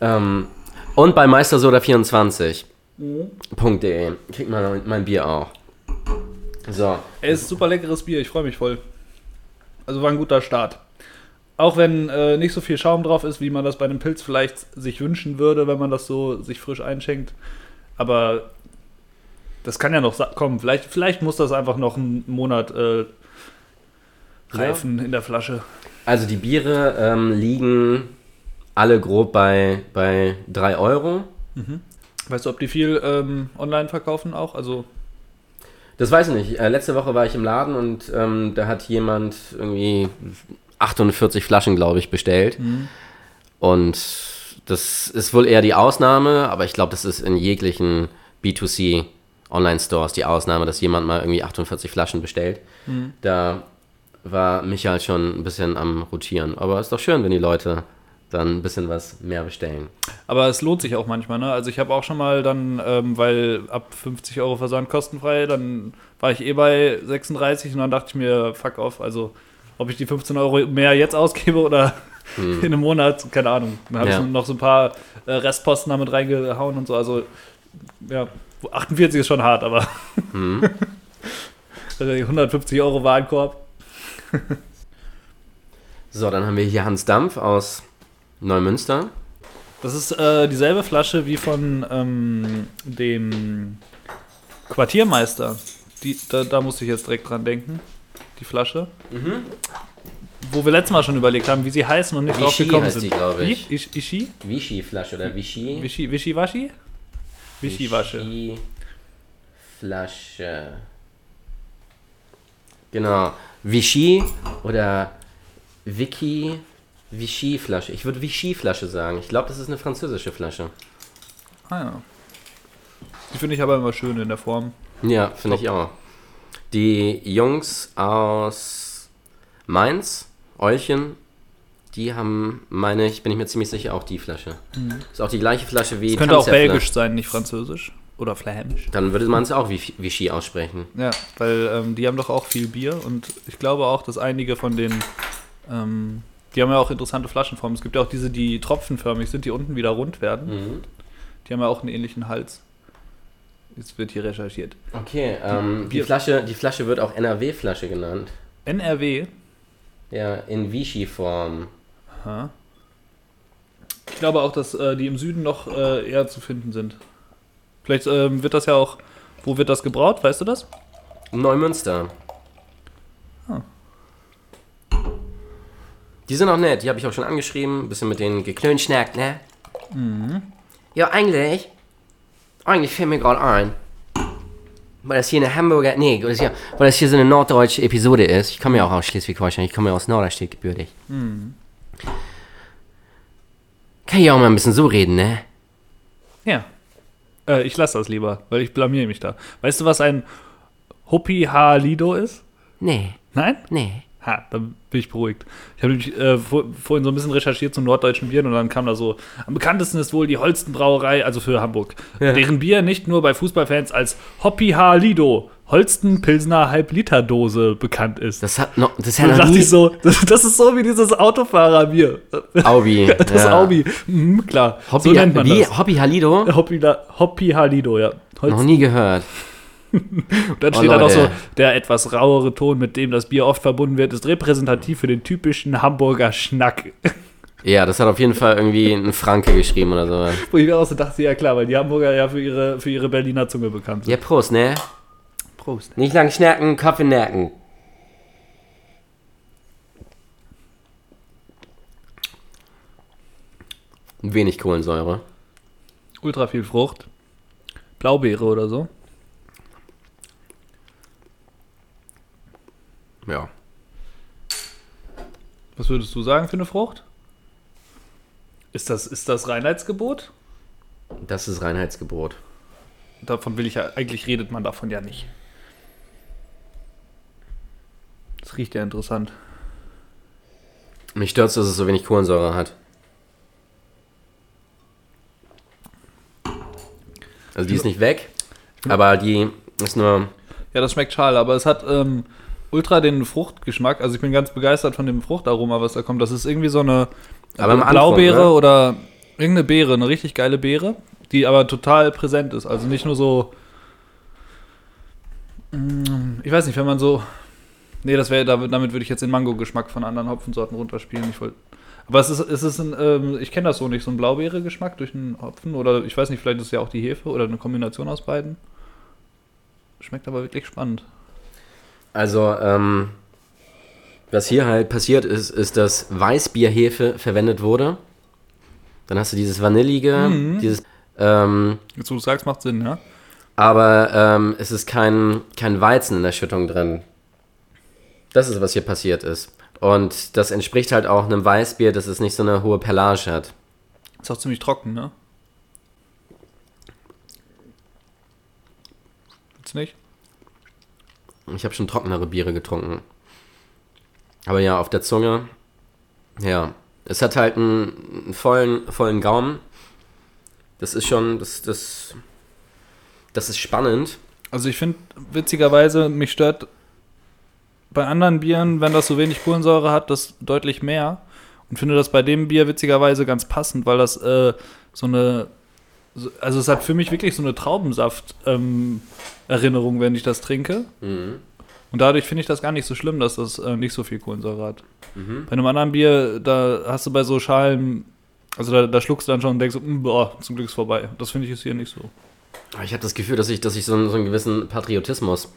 Speaker 1: Ähm, und bei meistersoda24.de kriegt man mein Bier auch. So,
Speaker 2: Ey, ist super leckeres Bier, ich freue mich voll. Also war ein guter Start. auch wenn äh, nicht so viel Schaum drauf ist, wie man das bei einem Pilz vielleicht sich wünschen würde, wenn man das so sich frisch einschenkt. Aber das kann ja noch kommen. Vielleicht, vielleicht muss das einfach noch einen Monat äh, reifen in der Flasche.
Speaker 1: Also die Biere ähm, liegen alle grob bei, bei 3 Euro.
Speaker 2: Weißt du, ob die viel ähm, online verkaufen auch? Also,
Speaker 1: Das weiß ich nicht. Äh, letzte Woche war ich im Laden und ähm, da hat jemand irgendwie 48 Flaschen, glaube ich, bestellt. Und das ist wohl eher die Ausnahme, aber ich glaube, das ist in jeglichen B2C Online-Stores die Ausnahme, dass jemand mal irgendwie 48 Flaschen bestellt. Da war Michael schon ein bisschen am Rotieren. Aber ist doch schön, wenn die Leute dann ein bisschen was mehr bestellen.
Speaker 2: aber es lohnt sich auch manchmal, ne? Also ich habe auch schon mal dann, ähm, weil ab 50 Euro Versand kostenfrei, dann war ich eh bei 36 und dann dachte ich mir, fuck off, also ob ich die 15 Euro mehr jetzt ausgebe oder in einem Monat, keine Ahnung. Dann habe
Speaker 1: Ja.
Speaker 2: ich noch so ein paar äh, Restposten damit reingehauen und so, also ja, 48 ist schon hart, aber äh, 150 Euro Warenkorb.
Speaker 1: So, dann haben wir hier Hans Dampf aus Neumünster.
Speaker 2: Das ist äh, dieselbe Flasche wie von ähm, dem Quartiermeister. Die, da, da musste ich jetzt direkt dran denken. Die Flasche. Wo wir letztes Mal schon überlegt haben, wie sie heißen und nicht drauf
Speaker 1: Vichy
Speaker 2: gekommen
Speaker 1: heißt
Speaker 2: sind.
Speaker 1: die, glaube ich.
Speaker 2: Ishi?
Speaker 1: Vichy-Flasche oder Vichy?
Speaker 2: Wischi, Wischiwaschi? Wischiwasche.
Speaker 1: Vichy-Flasche. Genau. Vichy oder Vicky Vichy-Flasche. Ich würde Vichy-Flasche sagen. Ich glaube, das ist eine französische Flasche.
Speaker 2: Ah ja. Die finde ich aber immer schön in der Form.
Speaker 1: Ja, finde ich auch. Die Jungs aus Mainz, Eulchen, die haben, meine ich, bin ich mir ziemlich sicher, auch die Flasche. Ist auch die gleiche Flasche wie
Speaker 2: Das könnte auch belgisch sein, nicht französisch. Oder flämisch.
Speaker 1: Dann würde man es auch wie Vichy aussprechen.
Speaker 2: Ja, weil ähm, die haben doch auch viel Bier und ich glaube auch, dass einige von den, ähm, die haben ja auch interessante Flaschenformen. Es gibt ja auch diese, die tropfenförmig sind, die unten wieder rund werden. Die haben ja auch einen ähnlichen Hals. Jetzt wird hier recherchiert.
Speaker 1: Okay, ähm, die, Flasche, die Flasche wird auch NRW-Flasche genannt.
Speaker 2: NRW.
Speaker 1: Ja, in Vichy-Form.
Speaker 2: Aha. Ich glaube auch, dass äh, die im Süden noch äh, eher zu finden sind. Vielleicht ähm, wird das ja auch. Wo wird das gebraut? Weißt du das?
Speaker 1: Neumünster.
Speaker 2: Ah.
Speaker 1: Die sind auch nett, die habe ich auch schon angeschrieben, ein bisschen mit denen geklönschnackt, ne? Ja, eigentlich, eigentlich fällt mir gerade ein, weil das hier eine Hamburger, nee, das hier, weil das hier so eine norddeutsche Episode ist. Ich komme ja auch aus Schleswig-Holstein, ich komme ja aus Norderstedt gebürtig. Kann ich auch mal ein bisschen so reden, ne?
Speaker 2: Ja. Äh, ich lasse das lieber, weil ich blamier mich da. Weißt du, was ein Hopi Halido ist?
Speaker 1: Nee,
Speaker 2: Nein?
Speaker 1: nee.
Speaker 2: Ha, dann bin ich beruhigt. Ich habe nämlich äh, vor, vorhin so ein bisschen recherchiert zum norddeutschen Bieren und dann kam da so, am bekanntesten ist wohl die Holsten Brauerei, also für Hamburg, deren Bier nicht nur bei Fußballfans als Hoppy Lido, Holsten Pilsner Halbliterdose bekannt ist.
Speaker 1: Das hat noch, das ist ja
Speaker 2: da
Speaker 1: noch nie,
Speaker 2: ich so, das, das ist so wie dieses Autofahrerbier.
Speaker 1: Aubi.
Speaker 2: Das
Speaker 1: ja.
Speaker 2: Aubi. Mhm, klar,
Speaker 1: Hobby,
Speaker 2: so nennt man
Speaker 1: wie?
Speaker 2: das.
Speaker 1: Hobby Halido?
Speaker 2: Hoppy, Hoppy Halido, ja. Holsten
Speaker 1: Noch nie gehört.
Speaker 2: Und dann
Speaker 1: Oh,
Speaker 2: steht da noch so, der etwas rauere Ton, mit dem das Bier oft verbunden wird, ist repräsentativ für den typischen Hamburger Schnack.
Speaker 1: Ja, das hat auf jeden Fall irgendwie ein Franke geschrieben oder so.
Speaker 2: Wo ich mir auch so dachte, ja klar, weil die Hamburger ja für ihre, für ihre Berliner Zunge bekannt sind.
Speaker 1: Ja, Prost, ne?
Speaker 2: Prost.
Speaker 1: Nicht lang schnacken, Kaffee nacken. Wenig Kohlensäure.
Speaker 2: Ultra viel Frucht. Blaubeere oder so.
Speaker 1: Ja.
Speaker 2: Was würdest du sagen für eine Frucht? Ist das, ist das Reinheitsgebot?
Speaker 1: Das ist Reinheitsgebot.
Speaker 2: Davon will ich ja, eigentlich redet man davon ja nicht. Das riecht ja interessant.
Speaker 1: Mich stört dass es so wenig Kohlensäure hat. Also die ist nicht weg, aber die ist nur...
Speaker 2: Ja, das schmeckt schal, aber es hat ähm, ultra den Fruchtgeschmack. Also ich bin ganz begeistert von dem Fruchtaroma, was da kommt. Das ist irgendwie so eine
Speaker 1: Aber Anfang,
Speaker 2: Blaubeere
Speaker 1: ne?
Speaker 2: oder irgendeine Beere, eine richtig geile Beere, die aber total präsent ist. Also nicht nur so, Mm, ich weiß nicht, wenn man so Nee, das wäre, damit, würde ich jetzt den Mango-Geschmack von anderen Hopfensorten runterspielen. Ich wollte. Aber es ist, es ist ein, ähm, ich kenne das so nicht, so ein Blaubeere-Geschmack durch einen Hopfen oder ich weiß nicht, vielleicht ist es ja auch die Hefe oder eine Kombination aus beiden. Schmeckt aber wirklich spannend.
Speaker 1: Also, ähm, was hier halt passiert ist, ist, dass Weißbierhefe verwendet wurde. Dann hast du dieses Vanillige, dieses, ähm,
Speaker 2: Jetzt, wo du sagst, macht Sinn, ja?
Speaker 1: aber ähm, es ist kein, kein Weizen in der Schüttung drin. Das ist, was hier passiert ist. Und das entspricht halt auch einem Weißbier, dass es nicht so eine hohe Perlage hat.
Speaker 2: Ist auch ziemlich trocken, ne? Jetzt nicht?
Speaker 1: Ich habe schon trockenere Biere getrunken. Aber ja, auf der Zunge, ja, es hat halt einen, einen vollen, vollen Gaumen. Das ist schon, das, das, das ist spannend.
Speaker 2: Also ich finde, witzigerweise, mich stört bei anderen Bieren, wenn das so wenig Kohlensäure hat, das deutlich mehr. Und finde das bei dem Bier witzigerweise ganz passend, weil das äh, so eine, so, also es hat für mich wirklich so eine Traubensaft-Erinnerung, wenn ich das trinke. Und dadurch finde ich das gar nicht so schlimm, dass das äh, nicht so viel Kohlensäure hat. Bei einem anderen Bier, da hast du bei so Schalen, also da, da schluckst du dann schon und denkst so, "Mm, boah, zum Glück ist vorbei. Das finde ich ist hier nicht so.
Speaker 1: Ich habe das Gefühl, dass ich, dass ich so, einen, so einen gewissen Patriotismus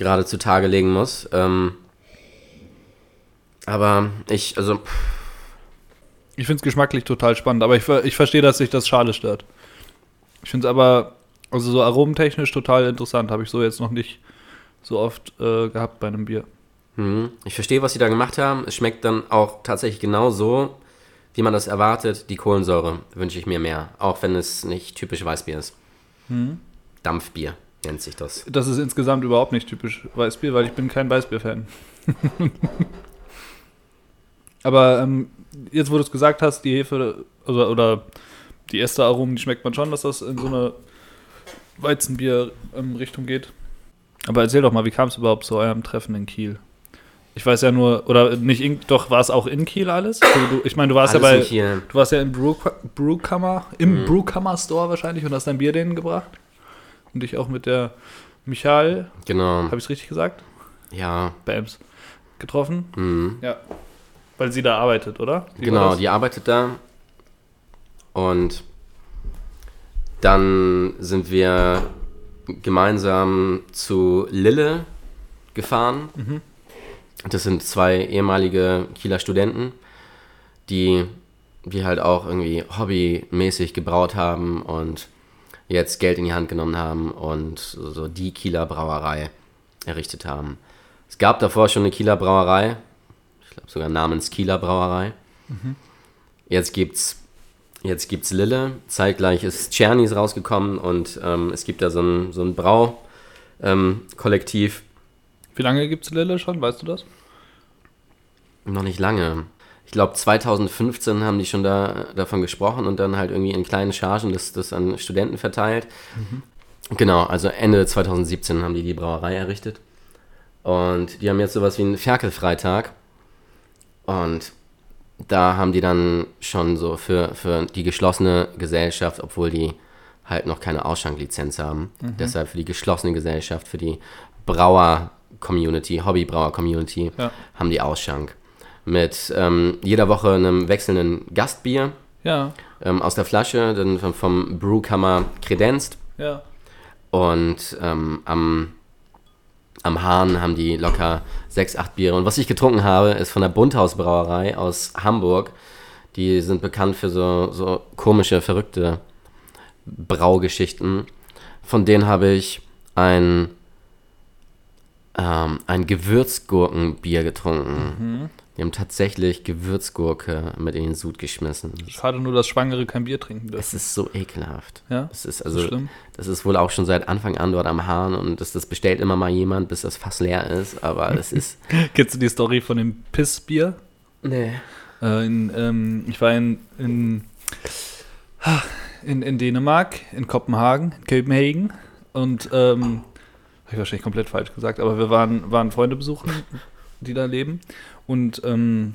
Speaker 1: gerade zutage legen muss. Ähm, aber ich, also,
Speaker 2: Ich finde es geschmacklich total spannend, aber ich, ich verstehe, dass sich das Schale stört. Ich finde es aber, also so aromentechnisch total interessant, habe ich so jetzt noch nicht so oft äh, gehabt bei einem Bier.
Speaker 1: hm, ich verstehe, was sie da gemacht haben. Es schmeckt dann auch tatsächlich genau so, wie man das erwartet. Die Kohlensäure wünsche ich mir mehr, auch wenn es nicht typisch Weißbier ist. Dampfbier nennt sich das.
Speaker 2: Das ist insgesamt überhaupt nicht typisch Weißbier, weil ich bin kein Weißbier-Fan. aber ähm, jetzt, wo du es gesagt hast, die Hefe oder, oder die Esteraromen, die schmeckt man schon, dass das in so eine Weizenbier-Richtung geht. Aber erzähl doch mal, wie kam es überhaupt zu eurem Treffen in Kiel? Ich weiß ja nur, oder nicht, in, doch war es auch in Kiel alles? Du, du, ich meine, du warst
Speaker 1: Alles
Speaker 2: ja bei,
Speaker 1: in
Speaker 2: du warst ja im Brew, Brewkammer, im
Speaker 1: Mhm.
Speaker 2: Brewkammer Store wahrscheinlich und hast dein Bier denen gebracht. Und dich auch mit der Michael,
Speaker 1: Genau.
Speaker 2: habe ich es richtig gesagt?
Speaker 1: Ja.
Speaker 2: Bams. Getroffen?
Speaker 1: Mhm.
Speaker 2: Ja. Weil sie da arbeitet, oder? Wie
Speaker 1: Genau, die arbeitet da. Und dann sind wir gemeinsam zu Lille gefahren.
Speaker 2: Mhm.
Speaker 1: Das sind zwei ehemalige Kieler Studenten, die, die halt auch irgendwie hobbymäßig gebraut haben und jetzt Geld in die Hand genommen haben und so die Kieler Brauerei errichtet haben. Es gab davor schon eine Kieler Brauerei, ich glaube sogar namens Kieler Brauerei. Jetzt gibt's jetzt gibt's Lille. Zeitgleich ist Czernis rausgekommen und ähm, es gibt da so ein, so ein Brau ähm, Kollektiv.
Speaker 2: Wie lange gibt es Lille schon? Weißt du das?
Speaker 1: Noch nicht lange. Ich glaube 2015 haben die schon da davon gesprochen und dann halt irgendwie in kleinen Chargen das, das an Studenten verteilt. Genau, also Ende 2017 haben die die Brauerei errichtet. Und die haben jetzt sowas wie einen Ferkelfreitag. Und da haben die dann schon so für, für die geschlossene Gesellschaft, obwohl die halt noch keine Ausschanklizenz haben, deshalb für die geschlossene Gesellschaft, für die Brauer-Community, Hobbybrauer-Community,
Speaker 2: Ja.
Speaker 1: haben die Ausschank. Mit ähm, jeder Woche einem wechselnden Gastbier
Speaker 2: Ja,
Speaker 1: ähm, aus der Flasche, dann vom, vom Brewkammer kredenzt.
Speaker 2: ja.
Speaker 1: Und ähm, am, am Hahn haben die locker sechs, acht Biere. Und was ich getrunken habe, ist von der Bunthaus-Brauerei aus Hamburg. Die sind bekannt für so, so komische, verrückte Braugeschichten. Von denen habe ich ein, ähm, ein Gewürzgurkenbier getrunken. Die haben tatsächlich Gewürzgurke mit in den Sud geschmissen.
Speaker 2: Schade nur, dass Schwangere kein Bier trinken dürfen.
Speaker 1: Es ist so ekelhaft.
Speaker 2: Ja?
Speaker 1: Es ist also,
Speaker 2: das
Speaker 1: das ist wohl auch schon seit Anfang an dort am Hahn und das, das bestellt immer mal jemand, bis das Fass leer ist, aber es ist.
Speaker 2: Kennst du die Story von dem Pissbier?
Speaker 1: Nee.
Speaker 2: Äh, in, ähm, ich war in, in, in, in Dänemark, in Kopenhagen, in Copenhagen und ähm, habe ich wahrscheinlich komplett falsch gesagt, aber wir waren, waren Freunde besuchen, die da leben und ähm,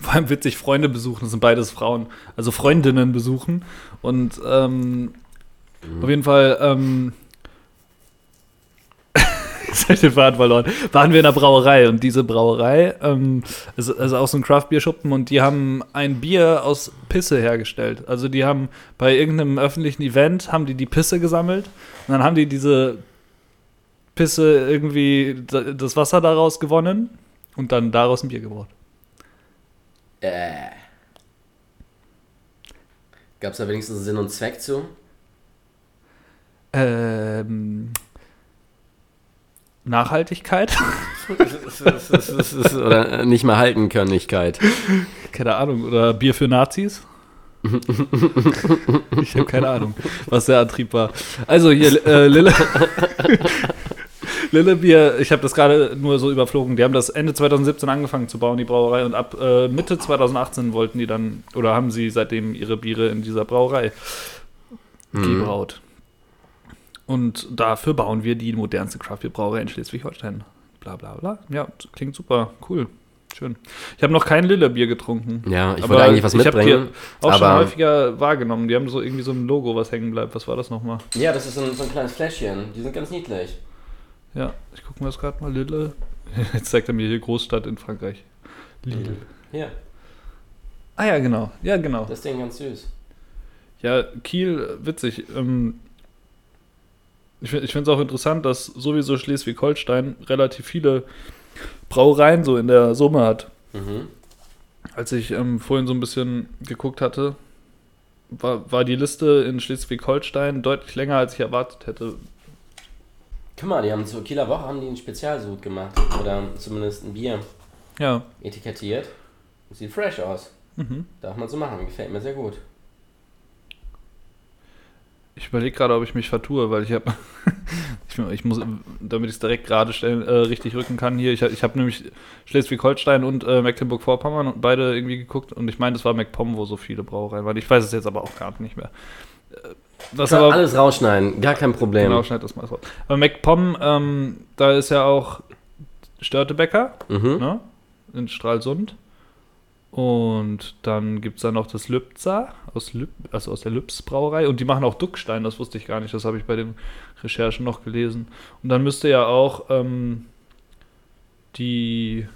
Speaker 2: vor allem witzig, Freunde besuchen, das sind beides Frauen, also Freundinnen besuchen und ähm, auf jeden Fall ähm, Jetzt habe ich den Faden verloren. Waren wir in der Brauerei und diese Brauerei ähm, ist, ist auch so ein Craft-Bier-Schuppen und die haben ein Bier aus Pisse hergestellt. Also die haben bei irgendeinem öffentlichen Event haben die die Pisse gesammelt und dann haben die diese Pisse irgendwie da- das Wasser daraus gewonnen und dann daraus ein Bier gebraut.
Speaker 1: Äh. Gab es da wenigstens einen Sinn und Zweck zu?
Speaker 2: Ähm, Nachhaltigkeit?
Speaker 1: Oder äh, nicht mehr halten Könnigkeit.
Speaker 2: Keine Ahnung. Oder Bier für Nazis? ich habe keine Ahnung, was der Antrieb war. Also hier, äh, Lille. Lille Bier, ich habe das gerade nur so überflogen. Die haben das Ende 2017 angefangen zu bauen, die Brauerei, und ab äh, Mitte 2018 wollten die dann, oder haben sie seitdem ihre Biere in dieser Brauerei gebraut. Und dafür bauen wir die modernste Craft-Bier-Brauerei in Schleswig-Holstein. Bla bla bla. Ja, klingt super, cool. Schön. Ich habe noch kein Lille-Bier getrunken.
Speaker 1: Ja, ich
Speaker 2: Aber
Speaker 1: wollte eigentlich was
Speaker 2: ich hab
Speaker 1: mitbringen.
Speaker 2: die auch schon häufiger wahrgenommen. Die haben so irgendwie so ein Logo, was hängen bleibt. Was war das nochmal?
Speaker 1: ja, das ist so ein, so ein kleines Fläschchen. Die sind ganz niedlich.
Speaker 2: Ja, ich gucke mir das gerade mal. Lille. Jetzt zeigt er mir hier Großstadt in Frankreich. Lille.
Speaker 1: Hier,
Speaker 2: Ah ja, genau. Ja, genau.
Speaker 1: das Ding ganz süß.
Speaker 2: Ja, Kiel, witzig. Ähm, ich ich finde es auch interessant, dass sowieso Schleswig-Holstein relativ viele Brauereien so in der Summe hat.
Speaker 1: Mhm.
Speaker 2: Als ich ähm, vorhin so ein bisschen geguckt hatte, war, war die Liste in Schleswig-Holstein deutlich länger, als ich erwartet hätte.
Speaker 1: Guck mal, die haben zur Kieler Woche haben die einen Spezialsud gemacht. Oder zumindest ein Bier
Speaker 2: Ja,
Speaker 1: etikettiert. Sieht fresh aus.
Speaker 2: mhm.
Speaker 1: Darf man so machen. Gefällt mir sehr gut.
Speaker 2: ich überlege gerade, ob ich mich vertue, weil ich habe, ich, ich muss, damit ich es direkt gerade stellen, äh, richtig rücken kann hier. Ich, ich habe nämlich Schleswig-Holstein und äh, Mecklenburg-Vorpommern und beide irgendwie geguckt und ich meine, das war MacPom, wo so viele Brauereien waren. Ich weiß es jetzt aber auch gar nicht mehr. Äh, Was
Speaker 1: Kann
Speaker 2: aber
Speaker 1: alles rausschneiden, gar kein Problem.
Speaker 2: Genau, schneid das mal raus. Aber MacPom, ähm, da ist ja auch Störtebecker,
Speaker 1: Mhm.
Speaker 2: ne? In Stralsund. Und dann gibt es da noch das Lübzer, aus Lüb, also aus der Lübs Brauerei. Und die machen auch Duckstein, das wusste ich gar nicht. Das habe ich bei den Recherchen noch gelesen. Und dann müsste ja auch ähm, die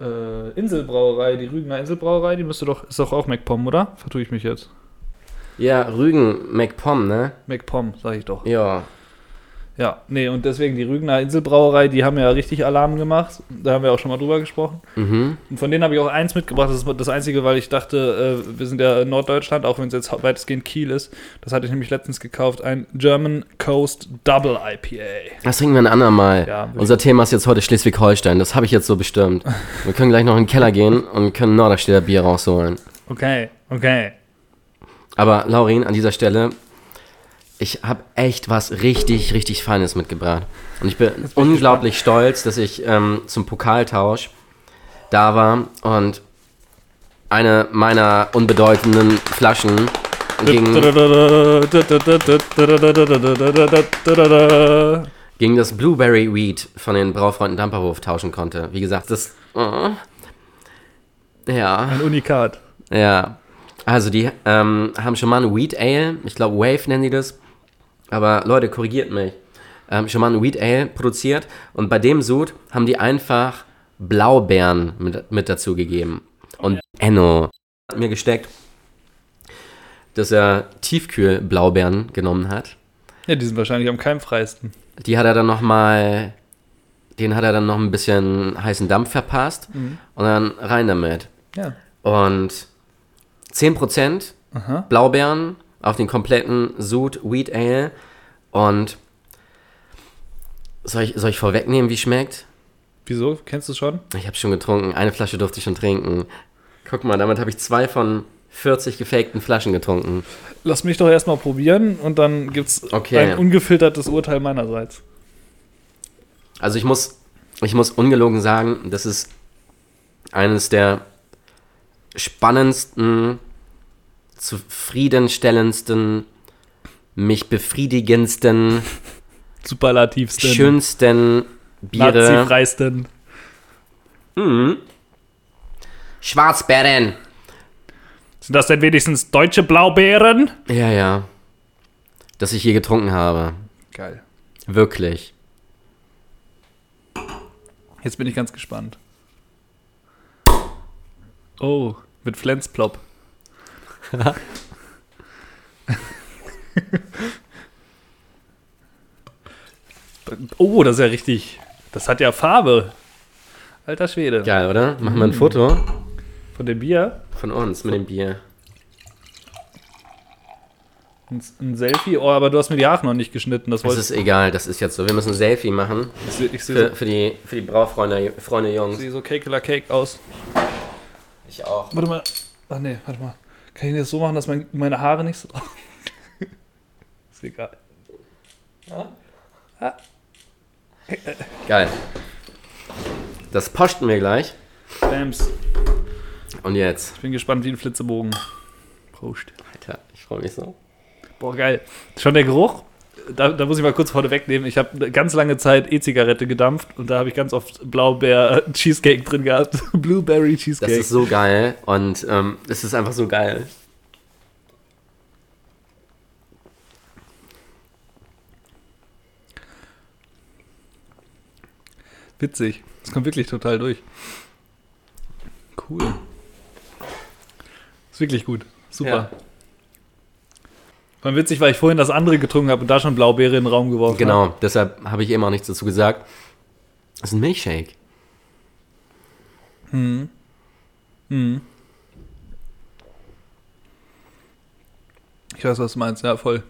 Speaker 2: äh, Inselbrauerei, die Rügener Inselbrauerei, die müsste doch, ist doch auch MacPom, oder? Vertue ich mich jetzt.
Speaker 1: Ja, Rügen, MacPom, ne?
Speaker 2: MacPom, sage ich doch.
Speaker 1: Ja.
Speaker 2: Ja, nee, und deswegen die Rügener Inselbrauerei, die haben ja richtig Alarm gemacht. Da haben wir auch schon mal drüber gesprochen.
Speaker 1: Mhm.
Speaker 2: Und von denen habe ich auch eins mitgebracht. Das ist das Einzige, weil ich dachte, äh, wir sind ja in Norddeutschland, auch wenn es jetzt weitestgehend Kiel ist. Das hatte ich nämlich letztens gekauft. Ein German Coast Double IPA.
Speaker 1: Das trinken wir ein andermal.
Speaker 2: Ja,
Speaker 1: Unser Thema ist jetzt heute Schleswig-Holstein. Das habe ich jetzt so bestimmt. Wir können gleich noch in den Keller gehen und können Norderstädter Bier rausholen.
Speaker 2: Okay, okay.
Speaker 1: Aber Laurin, an dieser Stelle, ich habe echt was richtig, richtig Feines mitgebracht. Und ich bin unglaublich stolz, dass ich ähm, zum Pokaltausch da war und eine meiner unbedeutenden Flaschen gegen, gegen das Blueberry Weed von den Braufreunden Damperhof tauschen konnte. Wie gesagt, das. Oh, ja.
Speaker 2: Ein Unikat.
Speaker 1: Ja, also die ähm, haben schon mal ein Wheat Ale, ich glaube Wave nennen die das, aber Leute, korrigiert mich, ähm, schon mal ein Wheat Ale produziert und bei dem Sud haben die einfach Blaubeeren mit, mit dazu gegeben. Und Enno hat mir gesteckt, dass er Tiefkühl-Blaubeeren genommen hat.
Speaker 2: Ja, die sind wahrscheinlich am keimfreisten.
Speaker 1: Die hat er dann nochmal, den hat er dann noch ein bisschen heißen Dampf verpasst und dann rein damit.
Speaker 2: Ja.
Speaker 1: Und 10%
Speaker 2: Aha.
Speaker 1: Blaubeeren auf den kompletten Sud Wheat Ale. Und soll ich, soll ich vorwegnehmen, wie schmeckt?
Speaker 2: Wieso? Kennst du es schon?
Speaker 1: Ich habe schon getrunken. Eine Flasche durfte ich schon trinken. Guck mal, damit habe ich zwei von 40 gefakten Flaschen getrunken.
Speaker 2: Lass mich doch erstmal probieren und dann gibt's
Speaker 1: Okay.
Speaker 2: ein ungefiltertes Urteil meinerseits.
Speaker 1: Also ich muss, ich muss ungelogen sagen, das ist eines der spannendsten, zufriedenstellendsten, mich befriedigendsten,
Speaker 2: Superlativsten.
Speaker 1: schönsten Biere.
Speaker 2: Nazifreisten.
Speaker 1: Schwarzbeeren.
Speaker 2: Sind das denn wenigstens deutsche Blaubeeren?
Speaker 1: Ja, ja. Das ich je getrunken habe.
Speaker 2: Geil.
Speaker 1: Wirklich.
Speaker 2: Jetzt bin ich ganz gespannt. Oh, mit Flensplop. oh, das ist ja richtig. Das hat ja Farbe. Alter Schwede.
Speaker 1: Geil, oder? Machen wir ein Foto
Speaker 2: Von dem Bier.
Speaker 1: von uns mit dem Bier.
Speaker 2: Ein, ein Selfie. Oh, aber du hast mir die Haare noch nicht geschnitten. Das
Speaker 1: Das ist egal, das ist jetzt so. Wir müssen ein Selfie machen
Speaker 2: ich. Ich
Speaker 1: für,
Speaker 2: sehe
Speaker 1: für, die, für die Braufreunde Freunde Jungs.
Speaker 2: seh so Cake Cake aus.
Speaker 1: Ich auch.
Speaker 2: Warte mal. Ach nee, warte mal. Kann ich das so machen, dass mein, meine Haare nicht so. ist egal.
Speaker 1: Geil. Das posten wir gleich.
Speaker 2: Bams.
Speaker 1: Und jetzt.
Speaker 2: Ich bin gespannt wie ein Flitzebogen. Prost.
Speaker 1: Alter, ich freue mich so.
Speaker 2: Boah, geil. Schon der Geruch. Da, da muss ich mal kurz vorne wegnehmen. Ich habe eine ganz lange Zeit E-Zigarette gedampft und da habe ich ganz oft Blaubeer-Cheesecake drin gehabt. Blueberry
Speaker 1: Das
Speaker 2: Cheesecake.
Speaker 1: ist so geil und ähm, es ist einfach so geil.
Speaker 2: Witzig. Das kommt wirklich total durch. Cool. Ist wirklich gut. Super.
Speaker 1: Ja.
Speaker 2: War witzig, weil ich vorhin das andere getrunken habe und da schon Blaubeere in den Raum geworfen habe.
Speaker 1: Genau, deshalb habe ich eben auch nichts dazu gesagt. Das ist ein Milchshake.
Speaker 2: Mhm. Ich weiß, was du meinst. Ja, voll.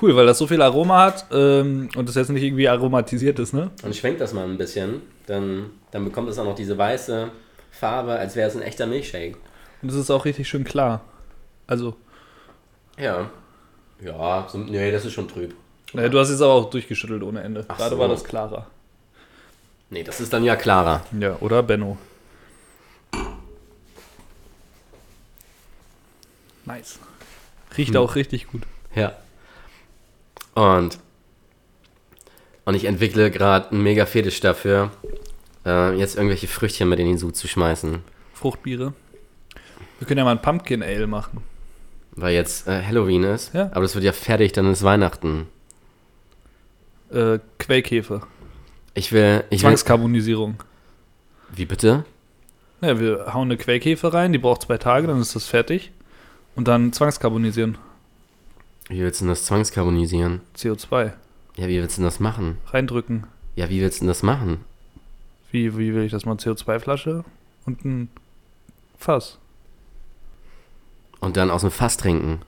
Speaker 2: Cool, weil das so viel Aroma hat ähm, und das jetzt nicht irgendwie aromatisiert ist, ne?
Speaker 1: Und schwenkt das mal ein bisschen, dann, dann bekommt es auch noch diese weiße Farbe, als wäre es ein echter Milchshake.
Speaker 2: Und es ist auch richtig schön klar. Also,
Speaker 1: Ja. Ja, so, nee, das ist schon trüb.
Speaker 2: naja, du hast jetzt aber auch durchgeschüttelt ohne Ende.
Speaker 1: Ach
Speaker 2: Gerade
Speaker 1: so.
Speaker 2: war das klarer.
Speaker 1: Nee, das ist dann ja klarer.
Speaker 2: Ja, oder Benno. Nice. Riecht
Speaker 1: Hm.
Speaker 2: auch richtig gut.
Speaker 1: Ja. Und, und ich entwickle gerade einen mega Fetisch dafür, äh, jetzt irgendwelche Früchtchen mit in den Sud zu schmeißen.
Speaker 2: Fruchtbiere. Wir können ja mal ein Pumpkin Ale machen.
Speaker 1: Weil jetzt äh, Halloween ist.
Speaker 2: Ja.
Speaker 1: Aber das wird ja fertig, dann ist Weihnachten.
Speaker 2: Äh, Quellkäfer.
Speaker 1: Ich will. Ich will
Speaker 2: Zwangskarbonisierung.
Speaker 1: wie bitte?
Speaker 2: Ja, wir hauen eine Quellkäfer rein, die braucht zwei Tage, dann ist das fertig. Und dann zwangskarbonisieren.
Speaker 1: Wie willst du denn das zwangskarbonisieren?
Speaker 2: CO2.
Speaker 1: Ja, wie willst du denn das machen?
Speaker 2: Reindrücken.
Speaker 1: Ja, wie willst du denn das machen?
Speaker 2: Wie, wie will ich das mal? CO2-Flasche und ein Fass.
Speaker 1: Und dann aus dem Fass trinken.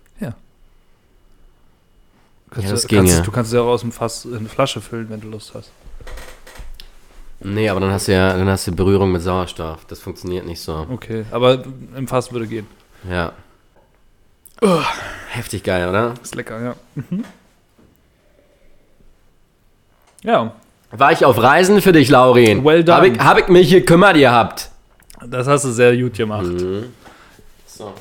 Speaker 2: Kannst
Speaker 1: Ja, das
Speaker 2: du,
Speaker 1: ginge.
Speaker 2: kannst, du kannst es ja auch aus dem Fass in eine Flasche füllen, wenn du Lust hast.
Speaker 1: Nee, aber dann hast du ja dann hast du Berührung mit Sauerstoff. Das funktioniert nicht so.
Speaker 2: Okay, aber im Fass würde gehen.
Speaker 1: Ja. Heftig geil, oder?
Speaker 2: Ist lecker, ja. Mhm. Ja,
Speaker 1: War ich auf Reisen für dich, Laurin?
Speaker 2: Well done.
Speaker 1: Hab ich, hab ich mich gekümmert gehabt.
Speaker 2: das hast du sehr gut gemacht.
Speaker 1: Mhm. So.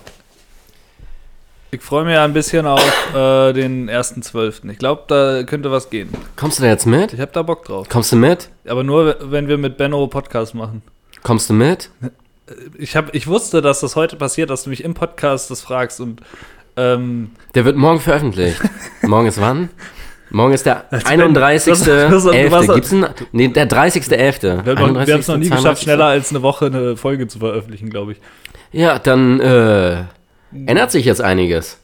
Speaker 2: Ich freue mich ja ein bisschen auf äh, den 1.12. Ich glaube, da könnte was gehen.
Speaker 1: Kommst du da jetzt mit?
Speaker 2: Ich habe da Bock drauf.
Speaker 1: Kommst du mit?
Speaker 2: Aber nur, wenn wir mit Benno Podcast machen.
Speaker 1: Kommst du mit?
Speaker 2: Ich, hab, ich wusste, dass das heute passiert, dass du mich im Podcast das fragst und ähm,
Speaker 1: Der wird morgen veröffentlicht. morgen ist wann? Morgen ist der
Speaker 2: wenn-
Speaker 1: 31.
Speaker 2: das- das- du
Speaker 1: 11.
Speaker 2: warst-
Speaker 1: Gibt's einen? Nee, der 30.11.
Speaker 2: wir haben wir haben es noch nie
Speaker 1: 31.,
Speaker 2: geschafft,
Speaker 1: 32..
Speaker 2: schneller als eine Woche eine Folge zu veröffentlichen, glaube ich.
Speaker 1: Ja, dann äh, ändert sich jetzt einiges.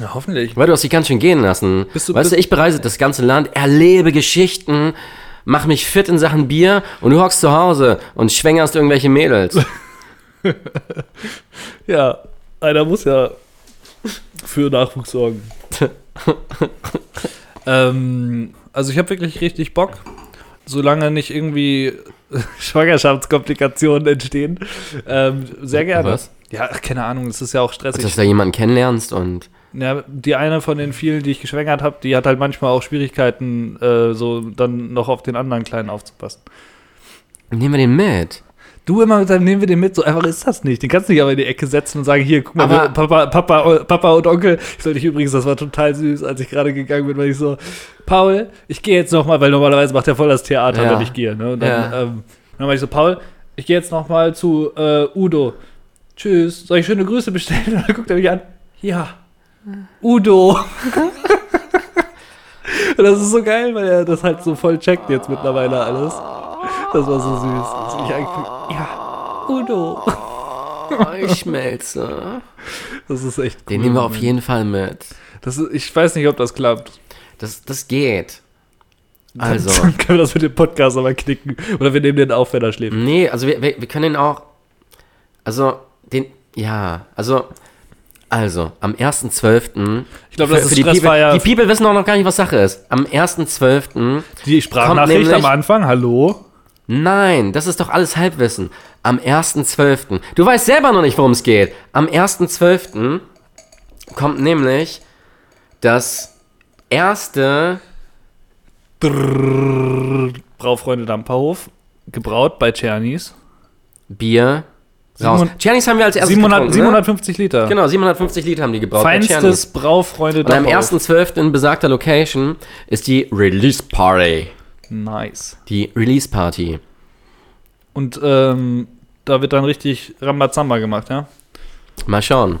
Speaker 2: Ja, hoffentlich.
Speaker 1: Weil du hast dich ganz schön gehen lassen.
Speaker 2: Bist du-
Speaker 1: weißt du, ich bereise das ganze Land, erlebe Geschichten, mach mich fit in Sachen Bier und du hockst zu Hause und schwängerst irgendwelche Mädels.
Speaker 2: Ja, einer muss ja für Nachwuchs sorgen. ähm, also ich habe wirklich richtig Bock, solange nicht irgendwie Schwangerschaftskomplikationen entstehen. Ähm, sehr gerne.
Speaker 1: Was?
Speaker 2: Ja, keine Ahnung, das ist ja auch stressig.
Speaker 1: Dass du da jemanden kennenlernst und
Speaker 2: Ja, die eine von den vielen, die ich geschwängert habe, die hat halt manchmal auch Schwierigkeiten, äh, so dann noch auf den anderen Kleinen aufzupassen.
Speaker 1: nehmen wir den mit.
Speaker 2: Du immer mit deinem nehmen wir den mit, so einfach ist das nicht. Den kannst du nicht aber in die Ecke setzen und sagen, hier, guck mal, wir- Papa, Papa, Papa und Onkel. Ich soll dich übrigens, das war total süß, als ich gerade gegangen bin, weil ich so, Paul, ich gehe jetzt nochmal, weil normalerweise macht er voll das Theater,
Speaker 1: Ja.
Speaker 2: wenn ich gehe. Ne? Und dann,
Speaker 1: Ja.
Speaker 2: ähm, dann war ich so, Paul, ich gehe jetzt nochmal zu äh, Udo. Tschüss, soll ich schöne Grüße bestellen? Und dann guckt er mich an. Ja. Udo. Und das ist so geil, weil er das halt so voll checkt jetzt mittlerweile alles. Das war so süß. Ich. Ja, Udo.
Speaker 1: Ich schmelze.
Speaker 2: Das ist echt cool.
Speaker 1: Den nehmen wir auf jeden Fall mit.
Speaker 2: Das ist, ich weiß nicht, ob das klappt.
Speaker 1: Das, das geht. Also.
Speaker 2: Dann können wir das mit dem Podcast aber knicken. Oder wir nehmen den auf, wenn er schläft.
Speaker 1: Nee, also wir, wir, wir können den auch. Also, den. Ja, also. Also, am 1.12.
Speaker 2: Ich glaube, das
Speaker 1: für-
Speaker 2: ist
Speaker 1: für die
Speaker 2: das
Speaker 1: People,
Speaker 2: war ja
Speaker 1: die People wissen auch noch gar nicht, was Sache ist. Am 1.12.
Speaker 2: die Sprachnachricht
Speaker 1: nämlich-
Speaker 2: am Anfang. Hallo?
Speaker 1: Nein, das ist doch alles Halbwissen. Am 1.12. Du weißt selber noch nicht, worum es geht. Am 1.12. kommt nämlich das erste.
Speaker 2: Braufreunde Dampferhof. Gebraut bei Czernis.
Speaker 1: Bier raus.
Speaker 2: 700
Speaker 1: Czernis haben wir als erstes
Speaker 2: 700,
Speaker 1: getrunken,
Speaker 2: 750 Liter.
Speaker 1: Ne? Genau, 750 Liter haben die gebraut bei
Speaker 2: Feinstes. Braufreunde
Speaker 1: Und am
Speaker 2: Dampferhof.
Speaker 1: 1.12. in besagter Location ist die Release Party.
Speaker 2: Nice.
Speaker 1: Die Release Party.
Speaker 2: Und ähm, da wird dann richtig Rambazamba gemacht, ja?
Speaker 1: Mal schauen.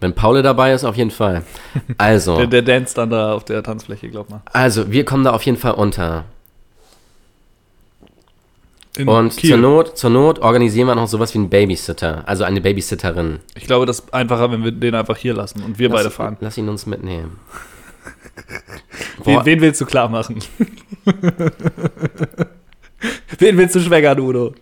Speaker 1: Wenn Paul dabei ist, auf jeden Fall. Also,
Speaker 2: Der, der danst dann da auf der Tanzfläche, glaub mal.
Speaker 1: also wir kommen da auf jeden Fall unter.
Speaker 2: In
Speaker 1: Und
Speaker 2: Kiel.
Speaker 1: zur Not, zur Not organisieren wir noch sowas wie einen Babysitter, also eine Babysitterin.
Speaker 2: Ich glaube, das ist einfacher, wenn wir den einfach hier lassen und wir beide fahren.
Speaker 1: Lass ihn uns mitnehmen.
Speaker 2: Wen, wen willst du klar machen? wen willst du schwängern, Udo?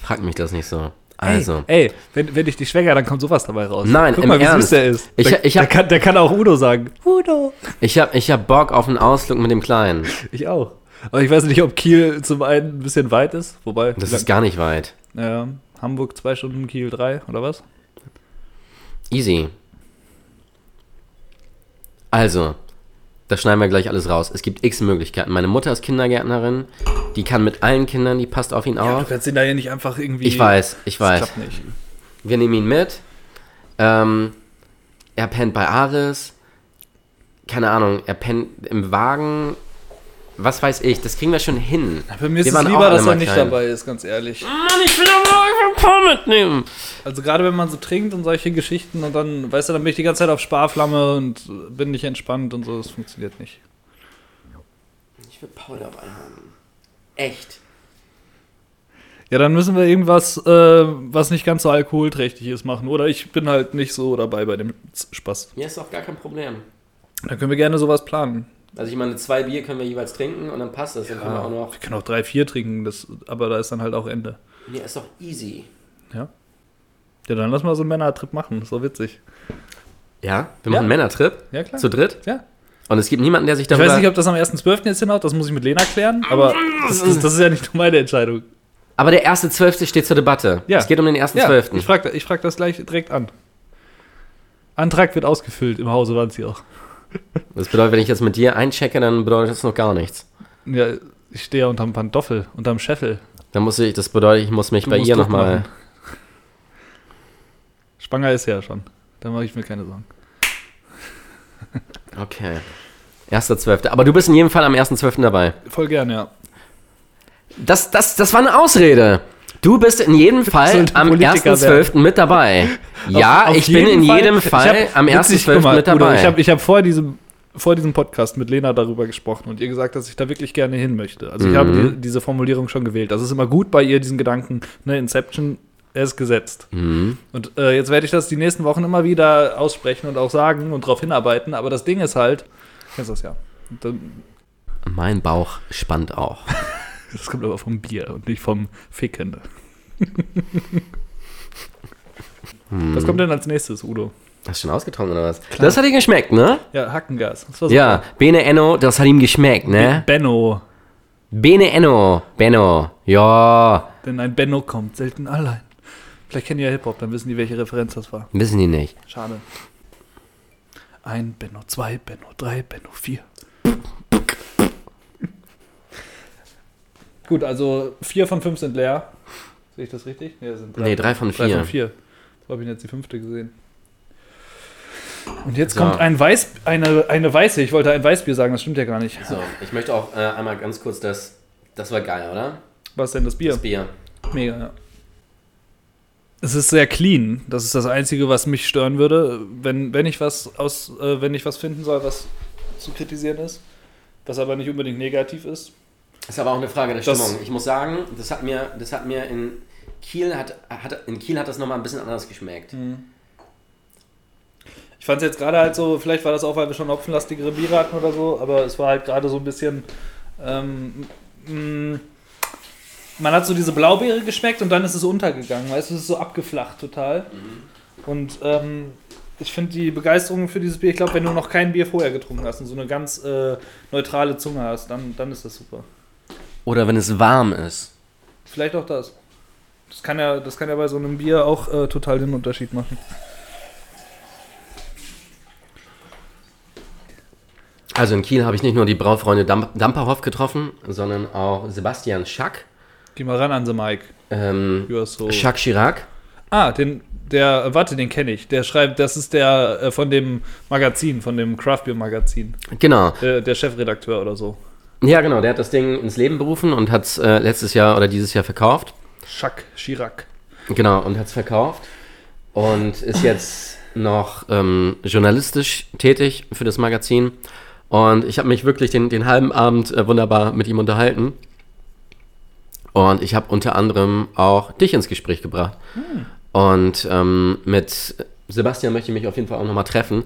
Speaker 1: frag mich das nicht so. Also,
Speaker 2: Ey, ey wenn, wenn ich dich schwänger, dann kommt sowas dabei raus.
Speaker 1: Nein,
Speaker 2: Guck
Speaker 1: im
Speaker 2: mal, wie
Speaker 1: Ernst.
Speaker 2: süß der ist.
Speaker 1: Ich-
Speaker 2: der,
Speaker 1: ich
Speaker 2: der,
Speaker 1: hab-
Speaker 2: kann, der kann auch Udo sagen. Udo.
Speaker 1: ich hab, ich hab Bock auf einen Ausflug mit dem Kleinen.
Speaker 2: Ich auch. Aber ich weiß nicht, ob Kiel zum einen ein bisschen weit ist. Wobei,
Speaker 1: Das ist gar nicht weit.
Speaker 2: ja, Hamburg zwei Stunden, Kiel drei, oder was?
Speaker 1: Easy. Also, das schneiden wir gleich alles raus. Es gibt x Möglichkeiten. Meine Mutter ist Kindergärtnerin. Die kann mit allen Kindern, die passt auf ihn
Speaker 2: Du
Speaker 1: auf.
Speaker 2: kannst ihn da ja nicht einfach irgendwie.
Speaker 1: Ich weiß, ich
Speaker 2: Das
Speaker 1: weiß.
Speaker 2: klappt nicht.
Speaker 1: Wir nehmen ihn mit. Ähm, er pennt bei Aris. Keine Ahnung, er pennt im Wagen. Was weiß ich, das kriegen wir schon hin.
Speaker 2: Bei mir ist es
Speaker 1: auch
Speaker 2: lieber, dass er nicht
Speaker 1: klein.
Speaker 2: dabei ist, ganz ehrlich.
Speaker 1: Mann, ich will aber einfach Paul mitnehmen.
Speaker 2: Also gerade wenn man so trinkt und solche Geschichten und dann, weißt du, dann bin ich die ganze Zeit auf Sparflamme und bin nicht entspannt und so, das funktioniert nicht.
Speaker 1: Ich will Paul dabei haben. Echt.
Speaker 2: Ja, dann müssen wir irgendwas, äh, was nicht ganz so alkoholträchtig ist, machen. Oder ich bin halt nicht so dabei bei dem Spaß.
Speaker 1: Ja, ist doch gar kein Problem.
Speaker 2: Dann können wir gerne sowas planen.
Speaker 1: Also ich meine, zwei Bier können wir jeweils trinken und dann passt das. Dann können wir auch noch.
Speaker 2: Wir können auch drei, vier trinken, das, aber da ist dann halt auch Ende.
Speaker 1: Nee, ist doch easy.
Speaker 2: Ja. Ja, dann lass mal so einen Männertrip machen, das ist doch witzig.
Speaker 1: Ja, wir machen
Speaker 2: Ja.
Speaker 1: einen Männertrip.
Speaker 2: Ja, klar.
Speaker 1: Zu dritt.
Speaker 2: Ja.
Speaker 1: Und es gibt niemanden, der sich
Speaker 2: Ich
Speaker 1: darüber...
Speaker 2: weiß nicht, ob das am 1.12. jetzt hinhaut, das muss ich mit Lena klären, aber das, das, das ist ja nicht nur meine Entscheidung.
Speaker 1: Aber der erste Zwölfte steht zur Debatte.
Speaker 2: Ja.
Speaker 1: Es geht um den ersten
Speaker 2: Ja,
Speaker 1: Zwölften.
Speaker 2: ich frage ich frag das gleich direkt an. Antrag wird ausgefüllt im Hause Wanzi auch.
Speaker 1: Das bedeutet, wenn ich jetzt mit dir einchecke, dann bedeutet das noch gar nichts.
Speaker 2: Ja, ich stehe ja unterm Pantoffel, unterm Scheffel.
Speaker 1: Dann muss ich, das bedeutet, ich muss mich
Speaker 2: Du
Speaker 1: bei ihr nochmal.
Speaker 2: Schwanger ist ja schon. Da mache ich mir keine Sorgen.
Speaker 1: Okay. Erster Zwölfte. Aber du bist in jedem Fall am ersten Zwölften dabei.
Speaker 2: Voll gern, ja.
Speaker 1: Das, das, das war eine Ausrede. Du bist in jedem Fall am
Speaker 2: Politiker
Speaker 1: 1.12. mit dabei. Ja,
Speaker 2: Auf- auf
Speaker 1: ich bin in
Speaker 2: jeden
Speaker 1: jedem Fall
Speaker 2: hab-
Speaker 1: am
Speaker 2: witzig, guck
Speaker 1: 1.12.
Speaker 2: mal,
Speaker 1: mit
Speaker 2: Udo,
Speaker 1: dabei.
Speaker 2: Ich habe ich hab vor, diesem, vor diesem Podcast mit Lena darüber gesprochen und ihr gesagt, dass ich da wirklich gerne hin möchte. Also ich
Speaker 1: Mhm.
Speaker 2: habe die, diese Formulierung schon gewählt. Das ist immer gut bei ihr, diesen Gedanken, ne, Inception, er ist gesetzt.
Speaker 1: Mhm.
Speaker 2: Und äh, jetzt werde ich das die nächsten Wochen immer wieder aussprechen und auch sagen und darauf hinarbeiten. Aber das Ding ist halt, kennst du das ja. Dann,
Speaker 1: Mein Bauch spannt auch.
Speaker 2: Das kommt aber vom Bier und nicht vom Ficken. Was kommt denn als nächstes, Udo?
Speaker 1: Hast du schon ausgetrunken oder was? Das hat dir geschmeckt, ne?
Speaker 2: Ja, Hackengas.
Speaker 1: Ja, Bene Enno, das hat ihm geschmeckt, ne?
Speaker 2: Benno.
Speaker 1: Bene Enno, Benno, ja,
Speaker 2: Denn ein Benno kommt selten allein. Vielleicht kennen die ja Hip-Hop, dann wissen die, welche Referenz das war.
Speaker 1: wissen die nicht.
Speaker 2: Schade. Ein Benno, zwei Benno, drei Benno, vier. Gut, also vier von fünf sind leer. Sehe ich das richtig? Nee, sind
Speaker 1: Nee, drei von
Speaker 2: Drei
Speaker 1: vier.
Speaker 2: von vier. So habe ich jetzt die fünfte gesehen. Und jetzt
Speaker 1: So.
Speaker 2: kommt ein Weiß, eine, eine weiße, ich wollte ein Weißbier sagen, das stimmt ja gar nicht.
Speaker 1: So, ich möchte auch äh, einmal ganz kurz das. Das war geil, oder?
Speaker 2: Was denn das Bier?
Speaker 1: Das Bier.
Speaker 2: Mega, ja. Es ist sehr clean. Das ist das Einzige, was mich stören würde. Wenn, wenn ich was aus, äh, wenn ich was finden soll, was zu kritisieren ist. Was aber nicht unbedingt negativ ist.
Speaker 1: Ist aber auch eine Frage der
Speaker 2: Das-
Speaker 1: Stimmung. Ich muss sagen, das hat mir, das hat mir in Kiel hat, hat in Kiel hat das nochmal ein bisschen anders geschmeckt.
Speaker 2: Ich fand es jetzt gerade halt so, vielleicht war das auch, weil wir schon hopfenlastigere Biere hatten oder so, aber es war halt gerade so ein bisschen. Ähm, mh, man hat so diese Blaubeere geschmeckt und dann ist es untergegangen, weißt du, es ist so abgeflacht total. Und ähm, ich finde die Begeisterung für dieses Bier, ich glaube, wenn du noch kein Bier vorher getrunken hast und so eine ganz äh, neutrale Zunge hast, dann, dann ist das super.
Speaker 1: Oder wenn es warm ist.
Speaker 2: Vielleicht auch das. Das kann ja, das kann ja bei so einem Bier auch äh, total den Unterschied machen.
Speaker 1: Also in Kiel habe ich nicht nur die Braufreunde Damp Damperhoff getroffen, sondern auch Sebastian Schack.
Speaker 2: Geh mal ran an the Mike.
Speaker 1: Ähm,
Speaker 2: so.
Speaker 1: Jacques Chirac.
Speaker 2: Ah, den, der, warte, den kenne ich. Der schreibt, das ist der äh, von dem Magazin, von dem Craft Beer Magazin.
Speaker 1: Genau.
Speaker 2: Der, der Chefredakteur oder so.
Speaker 1: Ja, genau. Der hat das Ding ins Leben berufen und hat es äh, letztes Jahr oder dieses Jahr verkauft.
Speaker 2: Jacques Chirac.
Speaker 1: Genau, und hat es verkauft. Und ist jetzt noch ähm, journalistisch tätig für das Magazin. Und ich habe mich wirklich den, den halben Abend äh, wunderbar mit ihm unterhalten. Und ich habe unter anderem auch dich ins Gespräch gebracht. Und ähm, mit Sebastian möchte ich mich auf jeden Fall auch nochmal treffen.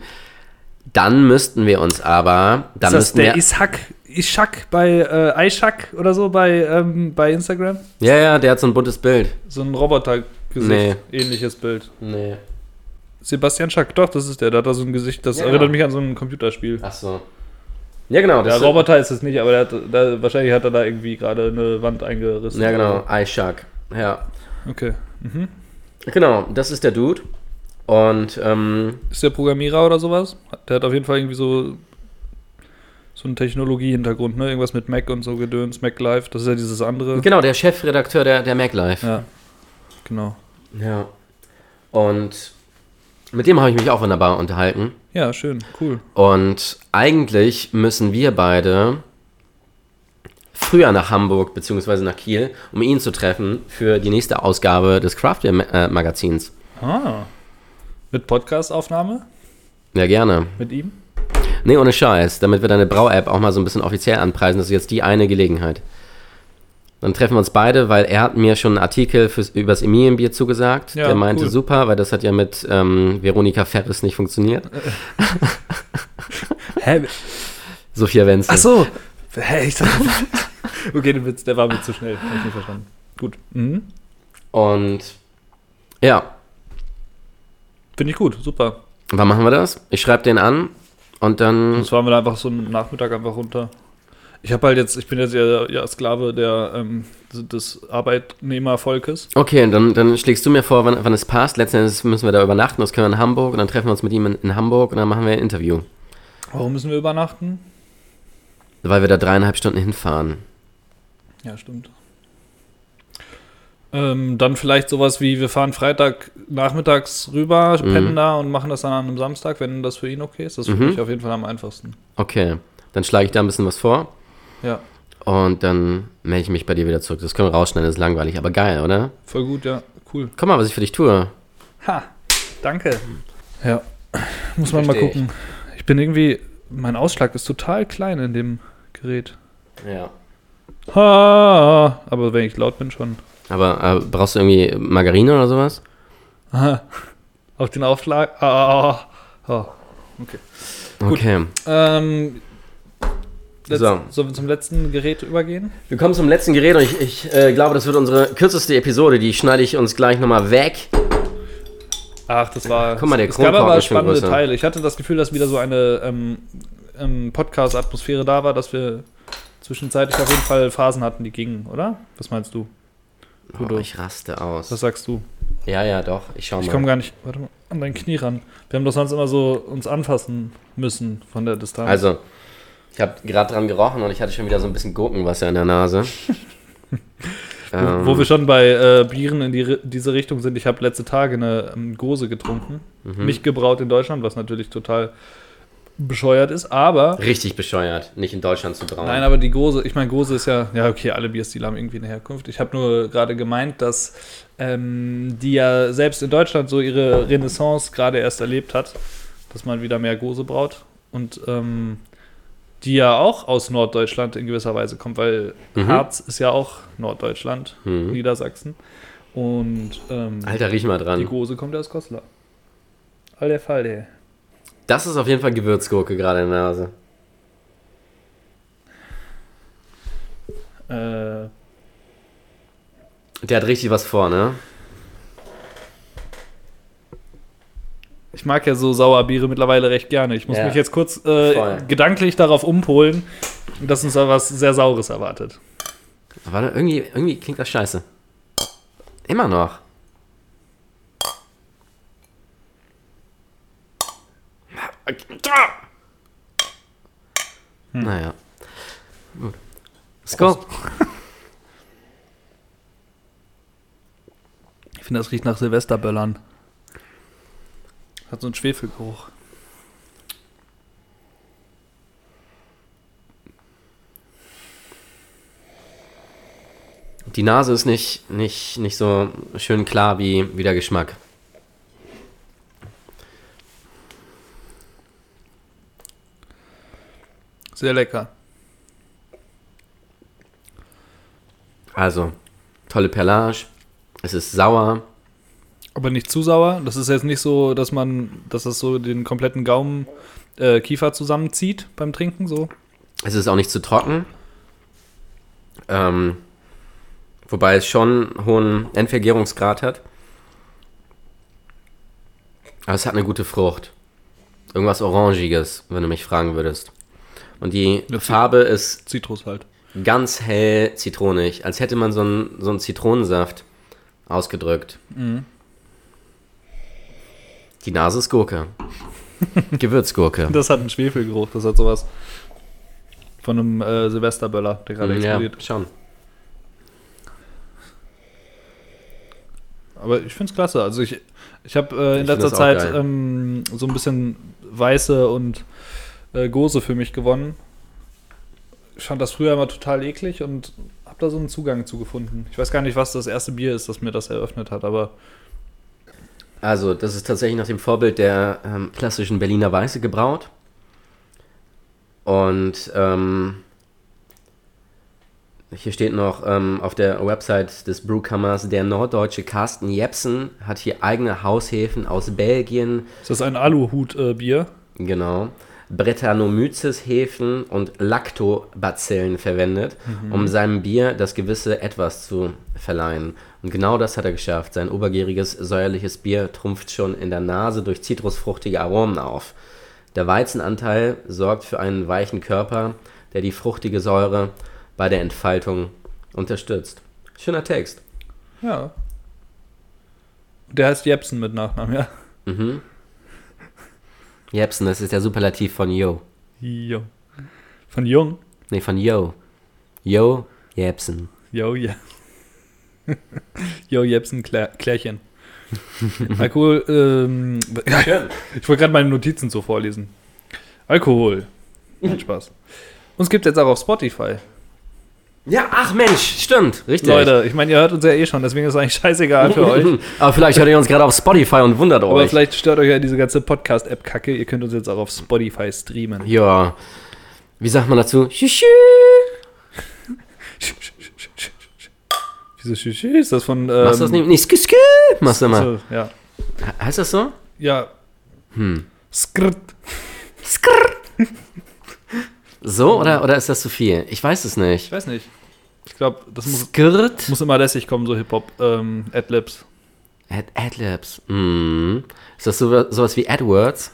Speaker 1: Dann müssten wir uns aber. Dann
Speaker 2: ist das der
Speaker 1: wir,
Speaker 2: Ishak, Ishak bei äh, Ishak oder so bei, ähm, bei Instagram?
Speaker 1: ja, ja, der hat so ein buntes Bild.
Speaker 2: So ein Robotergesicht,
Speaker 1: Nee.
Speaker 2: ähnliches Bild.
Speaker 1: Nee.
Speaker 2: Sebastian Schack, doch, das ist der. Der hat da so ein Gesicht, das
Speaker 1: Ja,
Speaker 2: erinnert
Speaker 1: genau.
Speaker 2: mich an so ein Computerspiel.
Speaker 1: Ach so. Ja, genau.
Speaker 2: Der Roboter ist es nicht, aber der hat, da, wahrscheinlich hat er da irgendwie gerade eine Wand eingerissen.
Speaker 1: Ja, genau. iShark. Ja.
Speaker 2: Okay. Mhm.
Speaker 1: Genau, das ist der Dude. Und ähm,
Speaker 2: Ist der Programmierer oder sowas? Der hat auf jeden Fall irgendwie so so einen Technologie-Hintergrund, ne? Irgendwas mit Mac und so Gedöns, Mac Live, das ist ja dieses andere.
Speaker 1: genau, der Chefredakteur der, der MacLife.
Speaker 2: Ja, genau.
Speaker 1: Ja. Und mit dem habe ich mich auch wunderbar unterhalten.
Speaker 2: Ja, schön, cool.
Speaker 1: Und eigentlich müssen wir beide früher nach Hamburg bzw. nach Kiel, um ihn zu treffen für die nächste Ausgabe des Craft Beer äh, Magazins.
Speaker 2: Ah. Mit Podcast-Aufnahme?
Speaker 1: Ja, gerne.
Speaker 2: Mit ihm?
Speaker 1: Nee, ohne Scheiß, damit wir deine Brau-App auch mal so ein bisschen offiziell anpreisen. Das ist jetzt die eine Gelegenheit. Dann treffen wir uns beide, weil er hat mir schon einen Artikel fürs, übers Emilienbier zugesagt.
Speaker 2: Ja,
Speaker 1: der meinte
Speaker 2: cool.
Speaker 1: super, weil das hat ja mit ähm, Veronika Ferris nicht funktioniert.
Speaker 2: Hä?
Speaker 1: Sophia Wenzel.
Speaker 2: Ach so. Hä, ich dachte, Okay, der Witz, der war mir zu schnell. Hab ich nicht verstanden. Gut. Mhm.
Speaker 1: Und ja,
Speaker 2: Finde ich gut, super.
Speaker 1: wann machen wir das? Ich schreibe den an und dann.
Speaker 2: Sonst fahren wir da einfach so einen Nachmittag einfach runter. Ich habe halt jetzt, ich bin jetzt ja, ja Sklave der, ähm, des Arbeitnehmervolkes.
Speaker 1: Okay, dann, dann schlägst du mir vor, wann, wann es passt. Letzten Endes müssen wir da übernachten. Das können wir in Hamburg und dann treffen wir uns mit ihm in, in Hamburg und dann machen wir ein Interview.
Speaker 2: Warum müssen wir übernachten?
Speaker 1: Weil wir da dreieinhalb Stunden hinfahren.
Speaker 2: Ja, stimmt. Ähm, dann vielleicht sowas wie, wir fahren Freitag nachmittags rüber, pennen da und machen das dann an einem Samstag, wenn das für ihn okay ist. Das
Speaker 1: Mhm.
Speaker 2: mich auf jeden Fall am einfachsten.
Speaker 1: Okay, dann schlage ich da ein bisschen was vor
Speaker 2: Ja,
Speaker 1: und dann melde ich mich bei dir wieder zurück. Das können wir rausschneiden, das ist langweilig, aber geil, oder?
Speaker 2: voll gut, ja, cool.
Speaker 1: Guck mal, was ich für dich tue.
Speaker 2: Ha, danke. Ja, muss man mal
Speaker 1: Versteh ich.
Speaker 2: gucken. Ich bin irgendwie, mein Ausschlag ist total klein in dem Gerät.
Speaker 1: Ja.
Speaker 2: Ha, aber wenn ich laut bin schon.
Speaker 1: Aber äh, brauchst du irgendwie Margarine oder sowas?
Speaker 2: Aha. Auf den Aufschlag. Ah, ah. Okay. Gut.
Speaker 1: Okay.
Speaker 2: Ähm, letz,
Speaker 1: So.
Speaker 2: Sollen wir zum letzten Gerät übergehen?
Speaker 1: Wir kommen zum letzten Gerät und ich, ich äh, glaube, das wird unsere kürzeste Episode. Die schneide ich uns gleich nochmal weg.
Speaker 2: Ach, das war.
Speaker 1: Guck mal, der
Speaker 2: es gab aber spannende. Teile. Ich hatte das Gefühl, dass wieder so eine ähm, ähm, Podcast-Atmosphäre da war, dass wir zwischenzeitlich auf jeden Fall Phasen hatten, die gingen, oder? Was meinst du?
Speaker 1: Oh, ich raste aus.
Speaker 2: Was sagst du?
Speaker 1: Ja, ja, doch. Ich schau
Speaker 2: Ich
Speaker 1: mal.
Speaker 2: komme gar nicht warte mal, an dein Knie ran. Wir haben doch sonst immer so uns anfassen müssen von der Distanz.
Speaker 1: Also, ich habe gerade dran gerochen und ich hatte schon wieder so ein bisschen Gurkenwasser in der Nase. Ähm,
Speaker 2: Wo wir schon bei äh, Bieren in die, diese Richtung sind, ich habe letzte Tage eine ähm, Gose getrunken.
Speaker 1: Mhm.
Speaker 2: Nicht gebraut in Deutschland, was natürlich total bescheuert ist, aber.
Speaker 1: Richtig bescheuert, nicht in Deutschland zu brauen.
Speaker 2: Nein, aber die Gose, ich meine, Gose ist ja, ja, okay, alle Bierstile haben irgendwie eine Herkunft. Ich habe nur gerade gemeint, dass ähm, die ja selbst in Deutschland so ihre Renaissance gerade erst erlebt hat, dass man wieder mehr Gose braut. Und ähm, die ja auch aus Norddeutschland in gewisser Weise kommt, weil
Speaker 1: Mhm.
Speaker 2: Harz ist ja auch Norddeutschland,
Speaker 1: Mhm.
Speaker 2: Niedersachsen. Und ähm,
Speaker 1: Alter, riech mal
Speaker 2: die
Speaker 1: dran.
Speaker 2: Gose kommt ja aus Goslar. All der Fall, der.
Speaker 1: Das ist auf jeden Fall Gewürzgurke gerade in der Nase.
Speaker 2: Äh,
Speaker 1: Der hat richtig was vor, ne?
Speaker 2: ich mag ja so Sauerbiere mittlerweile recht gerne. Ich muss
Speaker 1: Ja.
Speaker 2: mich jetzt kurz äh, gedanklich darauf umpolen, dass uns da was sehr Saures erwartet.
Speaker 1: Warte, irgendwie, irgendwie klingt das scheiße. Immer noch. Naja. Gut. Scope.
Speaker 2: Ich finde, das riecht nach Silvesterböllern. Hat so einen Schwefelgeruch.
Speaker 1: Die Nase ist nicht, nicht, nicht so schön klar wie, wie der Geschmack.
Speaker 2: Sehr lecker.
Speaker 1: Also, tolle Perlage. Es ist sauer.
Speaker 2: Aber nicht zu sauer. Das ist jetzt nicht so, dass man, dass das so den kompletten Gaumen, äh, Kiefer zusammenzieht beim Trinken, so.
Speaker 1: Es ist auch nicht zu trocken. Ähm, wobei es schon einen hohen Endvergärungsgrad hat. Aber es hat eine gute Frucht. Irgendwas Orangiges, wenn du mich fragen würdest. Und die
Speaker 2: Ja,
Speaker 1: Farbe ist
Speaker 2: Zitrus halt.
Speaker 1: ganz hell zitronig, als hätte man so einen, so einen Zitronensaft ausgedrückt. Die Nase ist Gurke. Gewürzgurke.
Speaker 2: Das hat einen Schwefelgeruch. Das hat sowas von einem äh, Silvesterböller, der gerade
Speaker 1: Ja,
Speaker 2: explodiert.
Speaker 1: schon.
Speaker 2: Aber ich finde es klasse. Also ich, ich habe äh, in
Speaker 1: Ich
Speaker 2: letzter Zeit ähm, so ein bisschen Weiße und äh, Gose für mich gewonnen. Ich fand das früher immer total eklig und habe da so einen Zugang zu gefunden. Ich weiß gar nicht, was das erste Bier ist, das mir das eröffnet hat, aber
Speaker 1: Also, das ist tatsächlich nach dem Vorbild der ähm, klassischen Berliner Weiße gebraut. Und ähm, hier steht noch ähm, auf der Website des Brewkammers, der norddeutsche Carsten Jepsen hat hier eigene Haushäfen aus Belgien,
Speaker 2: ist das ein Aluhut-Bier?
Speaker 1: genau, Brettanomyces-Hefen und Lactobacillen verwendet, um seinem Bier das gewisse Etwas zu verleihen. Und genau das hat er geschafft. Sein obergäriges, säuerliches Bier trumpft schon in der Nase durch zitrusfruchtige Aromen auf. Der Weizenanteil sorgt für einen weichen Körper, der die fruchtige Säure bei der Entfaltung unterstützt. Schöner Text.
Speaker 2: Ja. Der heißt Jepsen mit Nachnamen, ja.
Speaker 1: Mhm. Jepsen, das ist der Superlativ von Yo.
Speaker 2: Jo. Von Jung?
Speaker 1: Nee, von Yo. Yo Jepsen.
Speaker 2: Jo, ja. jo, Jepsen, Klär, Klärchen. Alkohol, ähm, ich wollte gerade meine Notizen so vorlesen. Alkohol. Nein, Spaß. Uns gibt jetzt auch auf Spotify.
Speaker 1: Ja, ach Mensch, stimmt, richtig.
Speaker 2: Leute, ich meine, ihr hört uns ja eh schon, deswegen ist es eigentlich scheißegal für euch.
Speaker 1: Aber vielleicht hört ihr uns gerade auf Spotify und wundert
Speaker 2: Aber
Speaker 1: euch.
Speaker 2: vielleicht stört euch ja diese ganze Podcast-App-Kacke. Ihr könnt uns jetzt auch auf Spotify streamen.
Speaker 1: Ja. Wie sagt man dazu? Tschüssi.
Speaker 2: Wieso Shishi? Ist das von. Ähm,
Speaker 1: Machst du das nicht? Nee, skü, skü. Machst du mal.
Speaker 2: so, ja.
Speaker 1: He- Heißt das so?
Speaker 2: Ja.
Speaker 1: Hm.
Speaker 2: Skrt.
Speaker 1: So oder, oder ist das zu viel? Ich weiß es
Speaker 2: Ich
Speaker 1: nicht.
Speaker 2: weiß nicht. Ich glaube, das muss,
Speaker 1: Skirt?
Speaker 2: muss immer lässig kommen, so Hip-Hop, ähm, Adlibs.
Speaker 1: Ad Adlibs. Mm. Ist das so, sowas wie AdWords?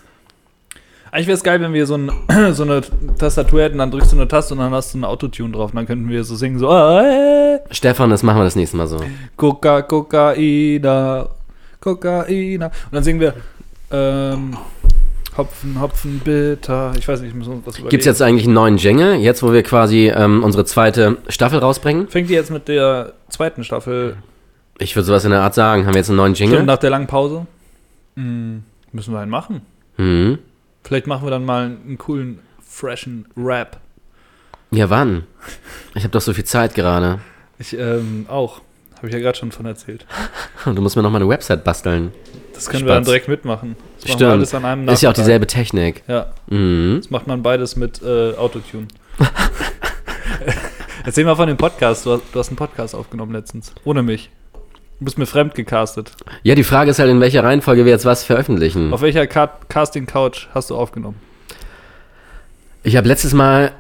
Speaker 2: Eigentlich wäre es geil, wenn wir so, ein, so eine Tastatur hätten, dann drückst du eine Taste und dann hast du ein Autotune drauf. Und dann könnten wir so singen, so, ah, äh,
Speaker 1: Stefan, das machen wir das nächste Mal so.
Speaker 2: Coca, Kokaina, Kokaina. Und dann singen wir, ähm, Hopfen, Hopfen, bitter. Ich weiß nicht, wir uns was überlegen.
Speaker 1: Gibt es jetzt eigentlich einen neuen Jingle, jetzt wo wir quasi ähm, unsere zweite Staffel rausbringen?
Speaker 2: Fängt die jetzt mit der zweiten Staffel
Speaker 1: Ich würde sowas in der Art sagen. Haben wir jetzt einen neuen
Speaker 2: Stimmt,
Speaker 1: Jingle?
Speaker 2: nach der langen Pause? Hm, müssen wir einen machen.
Speaker 1: Mhm.
Speaker 2: Vielleicht machen wir dann mal einen coolen, freshen Rap.
Speaker 1: Ja, wann? Ich habe doch so viel Zeit gerade.
Speaker 2: Ich ähm, auch. Habe ich ja gerade schon von erzählt.
Speaker 1: Du musst mir noch mal eine Website basteln.
Speaker 2: Das können wir dann
Speaker 1: Spatz.
Speaker 2: direkt mitmachen. Das
Speaker 1: Stimmt.
Speaker 2: alles an einem
Speaker 1: Ist ja auch dieselbe Technik.
Speaker 2: Ja,
Speaker 1: Mhm.
Speaker 2: das macht man beides mit äh, Autotune. Erzähl mal von dem Podcast. Du hast, du hast einen Podcast aufgenommen letztens. Ohne mich. Du bist mir fremd gecastet.
Speaker 1: Ja, die Frage ist halt, in welcher Reihenfolge wir jetzt was veröffentlichen.
Speaker 2: Auf welcher Ca Casting Couch hast du aufgenommen?
Speaker 1: Ich habe letztes Mal,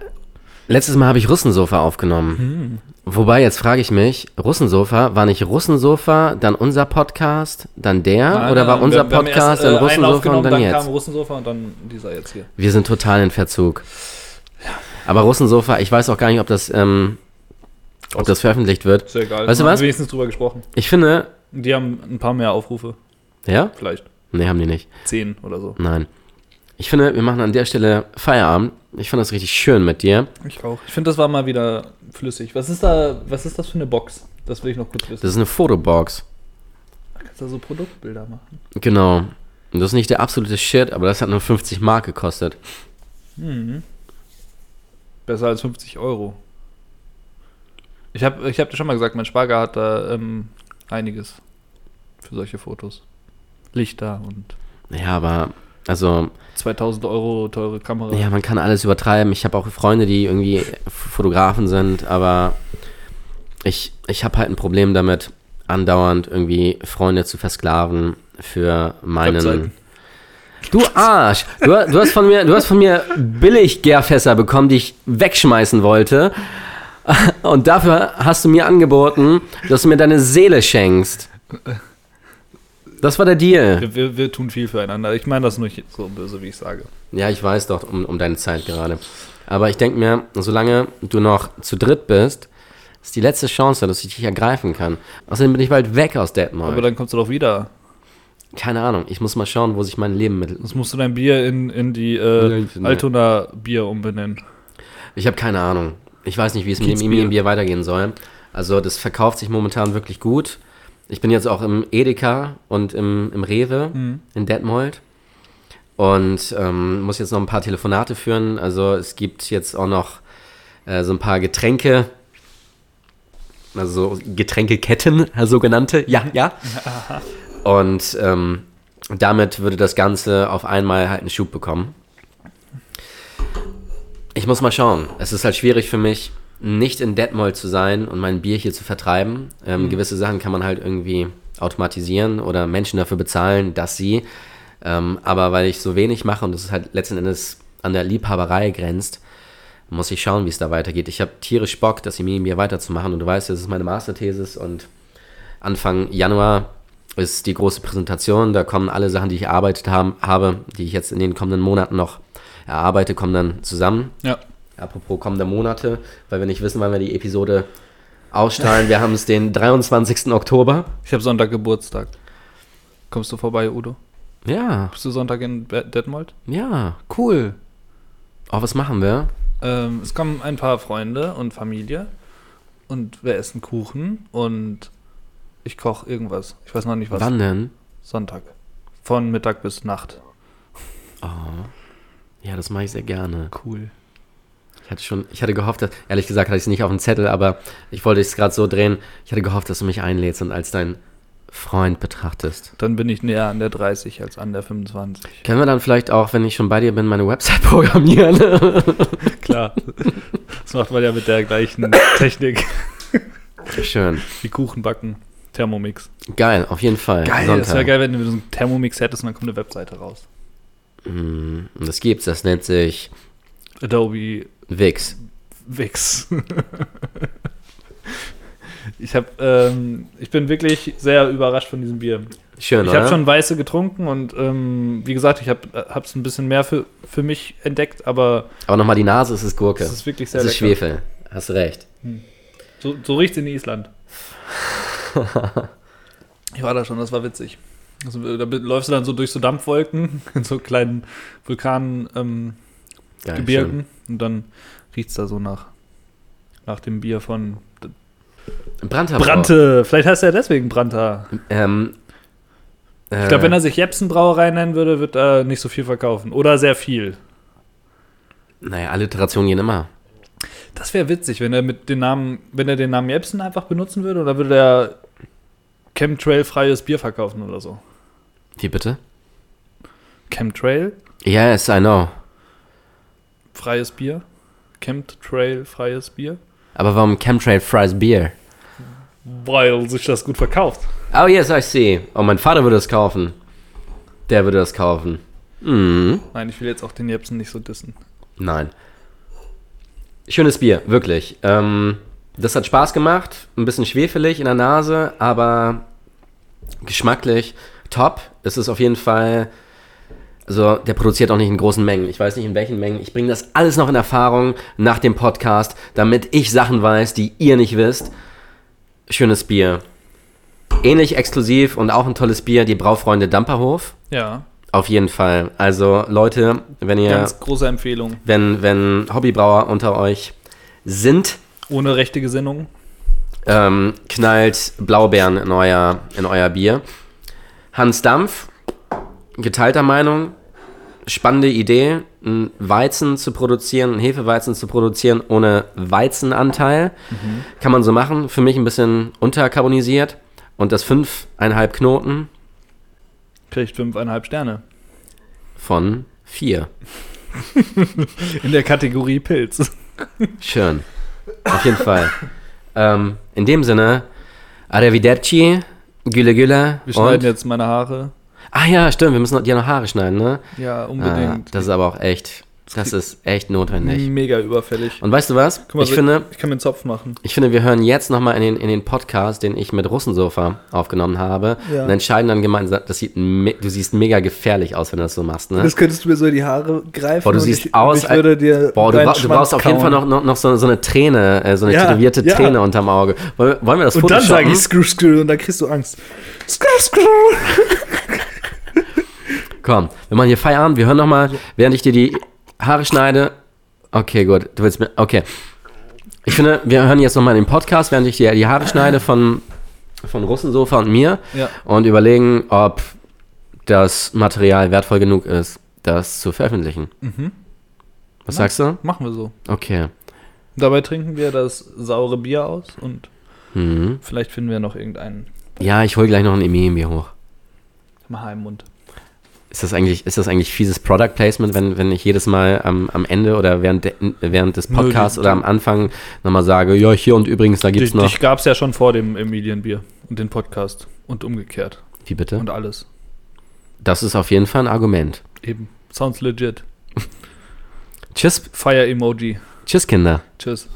Speaker 1: letztes Mal habe ich Russensofa aufgenommen.
Speaker 2: Hm.
Speaker 1: Wobei, jetzt frage ich mich, Russensofa, war nicht Russensofa, dann unser Podcast, dann der? oder war
Speaker 2: Nein,
Speaker 1: unser
Speaker 2: wir- wir
Speaker 1: Podcast,
Speaker 2: erst,
Speaker 1: dann
Speaker 2: äh, einen
Speaker 1: Russensofa und dann
Speaker 2: dann
Speaker 1: jetzt?
Speaker 2: kam Russensofa und dann dieser jetzt hier.
Speaker 1: Wir sind total in Verzug. Aber Russensofa, ich weiß auch gar nicht, ob das, ähm, ob das veröffentlicht wird.
Speaker 2: Ist ja egal.
Speaker 1: Weißt du
Speaker 2: Wir haben
Speaker 1: was?
Speaker 2: wenigstens drüber gesprochen.
Speaker 1: Ich finde,
Speaker 2: Die haben ein paar mehr Aufrufe.
Speaker 1: ja?
Speaker 2: Vielleicht.
Speaker 1: Nee, haben die nicht.
Speaker 2: Zehn oder so.
Speaker 1: Nein. Ich finde, wir machen an der Stelle Feierabend. Ich fand das richtig schön mit dir.
Speaker 2: Ich auch. Ich finde, das war mal wieder flüssig. Was ist da, was ist das für eine Box? Das will ich noch kurz wissen.
Speaker 1: Das ist eine Fotobox.
Speaker 2: Kannst du da so Produktbilder machen?
Speaker 1: Genau. Und das ist nicht der absolute Shit, aber das hat nur 50 Mark gekostet.
Speaker 2: Mhm. Besser als 50 Euro. Ich habe ich hab dir schon mal gesagt, mein Schwager hat da ähm, einiges für solche Fotos. Lichter und
Speaker 1: Ja, aber, also,
Speaker 2: 2000 Euro teure Kamera.
Speaker 1: ja, man kann alles übertreiben. Ich habe auch Freunde, die irgendwie Fotografen sind, aber ich, ich habe halt ein Problem damit, andauernd irgendwie Freunde zu versklaven für meinen. Du Arsch! Du, du, hast von mir, du hast von mir billig Gärfässer bekommen, die ich wegschmeißen wollte. Und dafür hast du mir angeboten, dass du mir deine Seele schenkst. Das war der Deal.
Speaker 2: Wir, wir, wir tun viel füreinander. Ich meine das nicht so böse, wie ich sage.
Speaker 1: Ja, ich weiß doch um, um deine Zeit gerade. Aber ich denke mir, solange du noch zu dritt bist, ist die letzte Chance, dass ich dich ergreifen kann. Außerdem bin ich bald weg aus
Speaker 2: Aber
Speaker 1: Detmold.
Speaker 2: dann kommst du doch wieder.
Speaker 1: Keine Ahnung, ich muss mal schauen, wo sich mein Leben mit.
Speaker 2: Sonst musst du dein Bier in, in die äh, Altona Bier umbenennen.
Speaker 1: Ich habe keine Ahnung. Ich weiß nicht, wie es mit dem. Imbier weitergehen soll. Also, das verkauft sich momentan wirklich gut. Ich bin jetzt auch im Edeka und im, im Rewe in Detmold. Und ähm, muss jetzt noch ein paar Telefonate führen. Also, es gibt jetzt auch noch äh, so ein paar Getränke. Also so Getränkeketten, sogenannte. Ja, ja. Und ähm, damit würde das Ganze auf einmal halt einen Schub bekommen. Ich muss mal schauen. Es ist halt schwierig für mich, nicht in Detmold zu sein und mein Bier hier zu vertreiben. Ähm, Gewisse Sachen kann man halt irgendwie automatisieren oder Menschen dafür bezahlen, dass sie. Ähm, aber weil ich so wenig mache und es halt letzten Endes an der Liebhaberei grenzt, muss ich schauen, wie es da weitergeht. Ich habe tierisch Bock, das Bier weiterzumachen und du weißt, das ist meine Masterthesis und Anfang Januar ist die große Präsentation. Da kommen alle Sachen, die ich erarbeitet haben, habe, die ich jetzt in den kommenden Monaten noch erarbeite, kommen dann zusammen.
Speaker 2: Ja.
Speaker 1: Apropos kommende Monate, weil wir nicht wissen, wann wir die Episode ausstrahlen. Wir haben es den 23. Oktober.
Speaker 2: Ich habe Sonntag Geburtstag. Kommst du vorbei, Udo?
Speaker 1: Ja,
Speaker 2: Bist du Sonntag in Detmold?
Speaker 1: ja, cool. Oh, was machen wir?
Speaker 2: Ähm, es kommen ein paar Freunde und Familie und wir essen Kuchen und ich koche irgendwas. Ich weiß noch nicht was.
Speaker 1: Wann denn?
Speaker 2: Sonntag. Von Mittag bis Nacht.
Speaker 1: Ja, das mache ich sehr gerne.
Speaker 2: Cool.
Speaker 1: Ich hatte schon, ich hatte gehofft, dass, ehrlich gesagt hatte ich es nicht auf dem Zettel, aber ich wollte es gerade so drehen. Ich hatte gehofft, dass du mich einlädst und als dein Freund betrachtest.
Speaker 2: Dann bin ich näher an der 30 als an der 25.
Speaker 1: Können wir dann vielleicht auch, wenn ich schon bei dir bin, meine Website programmieren?
Speaker 2: Klar. Das macht man ja mit der gleichen Technik
Speaker 1: Schön.
Speaker 2: wie Kuchen backen. Thermomix.
Speaker 1: Geil, auf jeden Fall.
Speaker 2: Geil, das wäre
Speaker 1: Sonntag.
Speaker 2: geil, wenn du so einen Thermomix hättest und dann kommt eine Webseite raus.
Speaker 1: Mm, Das gibt's, das nennt sich
Speaker 2: Adobe
Speaker 1: Wix.
Speaker 2: Wix. ich habe, ähm, ich bin wirklich sehr überrascht von diesem Bier.
Speaker 1: Schön,
Speaker 2: Ich habe schon weiße getrunken und ähm, wie gesagt, ich habe es ein bisschen mehr für, für mich entdeckt, aber
Speaker 1: Aber nochmal die Nase, es ist Gurke.
Speaker 2: es ist wirklich sehr
Speaker 1: Es ist
Speaker 2: lecker.
Speaker 1: Schwefel. Hast recht.
Speaker 2: So, so riecht es in Island. ich war da schon, das war witzig. Also, da läufst du dann so durch so Dampfwolken in so kleinen Vulkangebirgen
Speaker 1: Geil,
Speaker 2: Gebirgen und dann riecht es da so nach, nach dem Bier von.
Speaker 1: Brandter
Speaker 2: Brante. Vielleicht heißt er deswegen Branta.
Speaker 1: Ähm,
Speaker 2: Ich glaube, wenn er sich Jepsen Brauerei nennen würde, wird er nicht so viel verkaufen. Oder sehr viel.
Speaker 1: Naja, Alliterationen gehen immer.
Speaker 2: Das wäre witzig, wenn er mit den Namen, wenn er den Namen Jepsen einfach benutzen würde, oder würde er Chemtrail-freies Bier verkaufen oder so.
Speaker 1: Wie bitte?
Speaker 2: Chemtrail,
Speaker 1: Yes, I know.
Speaker 2: Freies Bier. Chemtrail, freies Bier.
Speaker 1: Aber warum Chemtrail Fries Beer?
Speaker 2: Weil sich das gut verkauft.
Speaker 1: Oh, yes, I see. Oh, mein Vater würde es kaufen. Der würde das kaufen. Mhm.
Speaker 2: Nein, ich will jetzt auch den Jepsen nicht so dissen.
Speaker 1: Nein. Schönes Bier, wirklich. Ähm, das hat Spaß gemacht. Ein bisschen schwefelig in der Nase, aber geschmacklich top. Es ist auf jeden Fall. Also, der produziert auch nicht in großen Mengen. Ich weiß nicht in welchen Mengen. Ich bringe das alles noch in Erfahrung nach dem Podcast, damit ich Sachen weiß, die ihr nicht wisst. Schönes Bier. Ähnlich exklusiv und auch ein tolles Bier, die Braufreunde Damperhof.
Speaker 2: Ja,
Speaker 1: Auf jeden Fall. Also, Leute, wenn ihr.
Speaker 2: ganz große Empfehlung.
Speaker 1: wenn, wenn Hobbybrauer unter euch sind,
Speaker 2: Ohne rechte Gesinnung.
Speaker 1: ähm, knallt Blaubeeren in euer, in euer Bier. Hans Dampf, geteilter Meinung, spannende Idee, einen Weizen zu produzieren, einen Hefeweizen zu produzieren ohne Weizenanteil. Kann man so machen. Für mich ein bisschen unterkarbonisiert. Und das 5,5 Knoten
Speaker 2: Kriegt fünfeinhalb Sterne.
Speaker 1: von 4.
Speaker 2: In der Kategorie Pilz.
Speaker 1: Schön. Auf jeden Fall. Ähm, in dem Sinne, Arrivederci, Güle Güle.
Speaker 2: Wir schneiden jetzt meine Haare.
Speaker 1: Ah ja, stimmt, wir müssen noch, dir noch Haare schneiden, ne?
Speaker 2: Ja,
Speaker 1: Ah,
Speaker 2: unbedingt.
Speaker 1: das ist aber auch echt, das ist echt notwendig.
Speaker 2: Mega überfällig.
Speaker 1: Und weißt du was?
Speaker 2: Guck mal,
Speaker 1: ich,
Speaker 2: so-
Speaker 1: finde,
Speaker 2: ich kann mir einen Zopf machen.
Speaker 1: ich finde, wir hören jetzt nochmal in den, in den Podcast, den ich mit Russensofa aufgenommen habe
Speaker 2: Ja.
Speaker 1: und entscheiden dann gemeinsam, das sieht, du siehst mega gefährlich aus, wenn du das so machst, ne?
Speaker 2: Das könntest du mir so in die Haare greifen.
Speaker 1: Boah, du
Speaker 2: und
Speaker 1: siehst
Speaker 2: ich,
Speaker 1: aus,
Speaker 2: Ich würde dir.
Speaker 1: Boah, du, du brauchst
Speaker 2: Schwanz
Speaker 1: auf jeden Fall
Speaker 2: kauen.
Speaker 1: noch, noch, noch so, so eine Träne, äh, so eine
Speaker 2: Ja,
Speaker 1: tätowierte
Speaker 2: ja.
Speaker 1: Träne unterm Auge. Wollen, wir- wollen wir das
Speaker 2: Und dann sage ich Screw Screw und dann kriegst du Angst. Screw Screw.
Speaker 1: Komm, wir machen hier Feierabend. Wir hören nochmal, während ich dir die Haare schneide. Okay, gut. Du willst mir. Okay. Ich finde, wir hören jetzt nochmal den Podcast, während ich dir die Haare schneide von, von Russensofa und mir
Speaker 2: Ja.
Speaker 1: und überlegen, ob das Material wertvoll genug ist, das zu veröffentlichen.
Speaker 2: Mhm.
Speaker 1: Was sagst du?
Speaker 2: Machen wir so.
Speaker 1: Okay.
Speaker 2: Dabei trinken wir das saure Bier aus und
Speaker 1: Mhm.
Speaker 2: vielleicht finden wir noch irgendeinen
Speaker 1: Ja, ich hole gleich noch ein Emilien-Bier hoch.
Speaker 2: Macher im Mund.
Speaker 1: Ist das eigentlich, ist das eigentlich fieses Product Placement, wenn, wenn ich jedes Mal am, am Ende oder während, de, während des
Speaker 2: Nö,
Speaker 1: Podcasts
Speaker 2: die-
Speaker 1: oder am Anfang nochmal sage, ja, hier und übrigens, da gibt's
Speaker 2: Dich,
Speaker 1: noch.
Speaker 2: dich gab es ja schon vor dem Emilienbier und den Podcast und umgekehrt
Speaker 1: Wie bitte?
Speaker 2: und alles.
Speaker 1: Das ist auf jeden Fall ein Argument.
Speaker 2: Eben. Sounds legit.
Speaker 1: Tschüss,
Speaker 2: Fire Emoji.
Speaker 1: tschüss Kinder.
Speaker 2: Tschüss.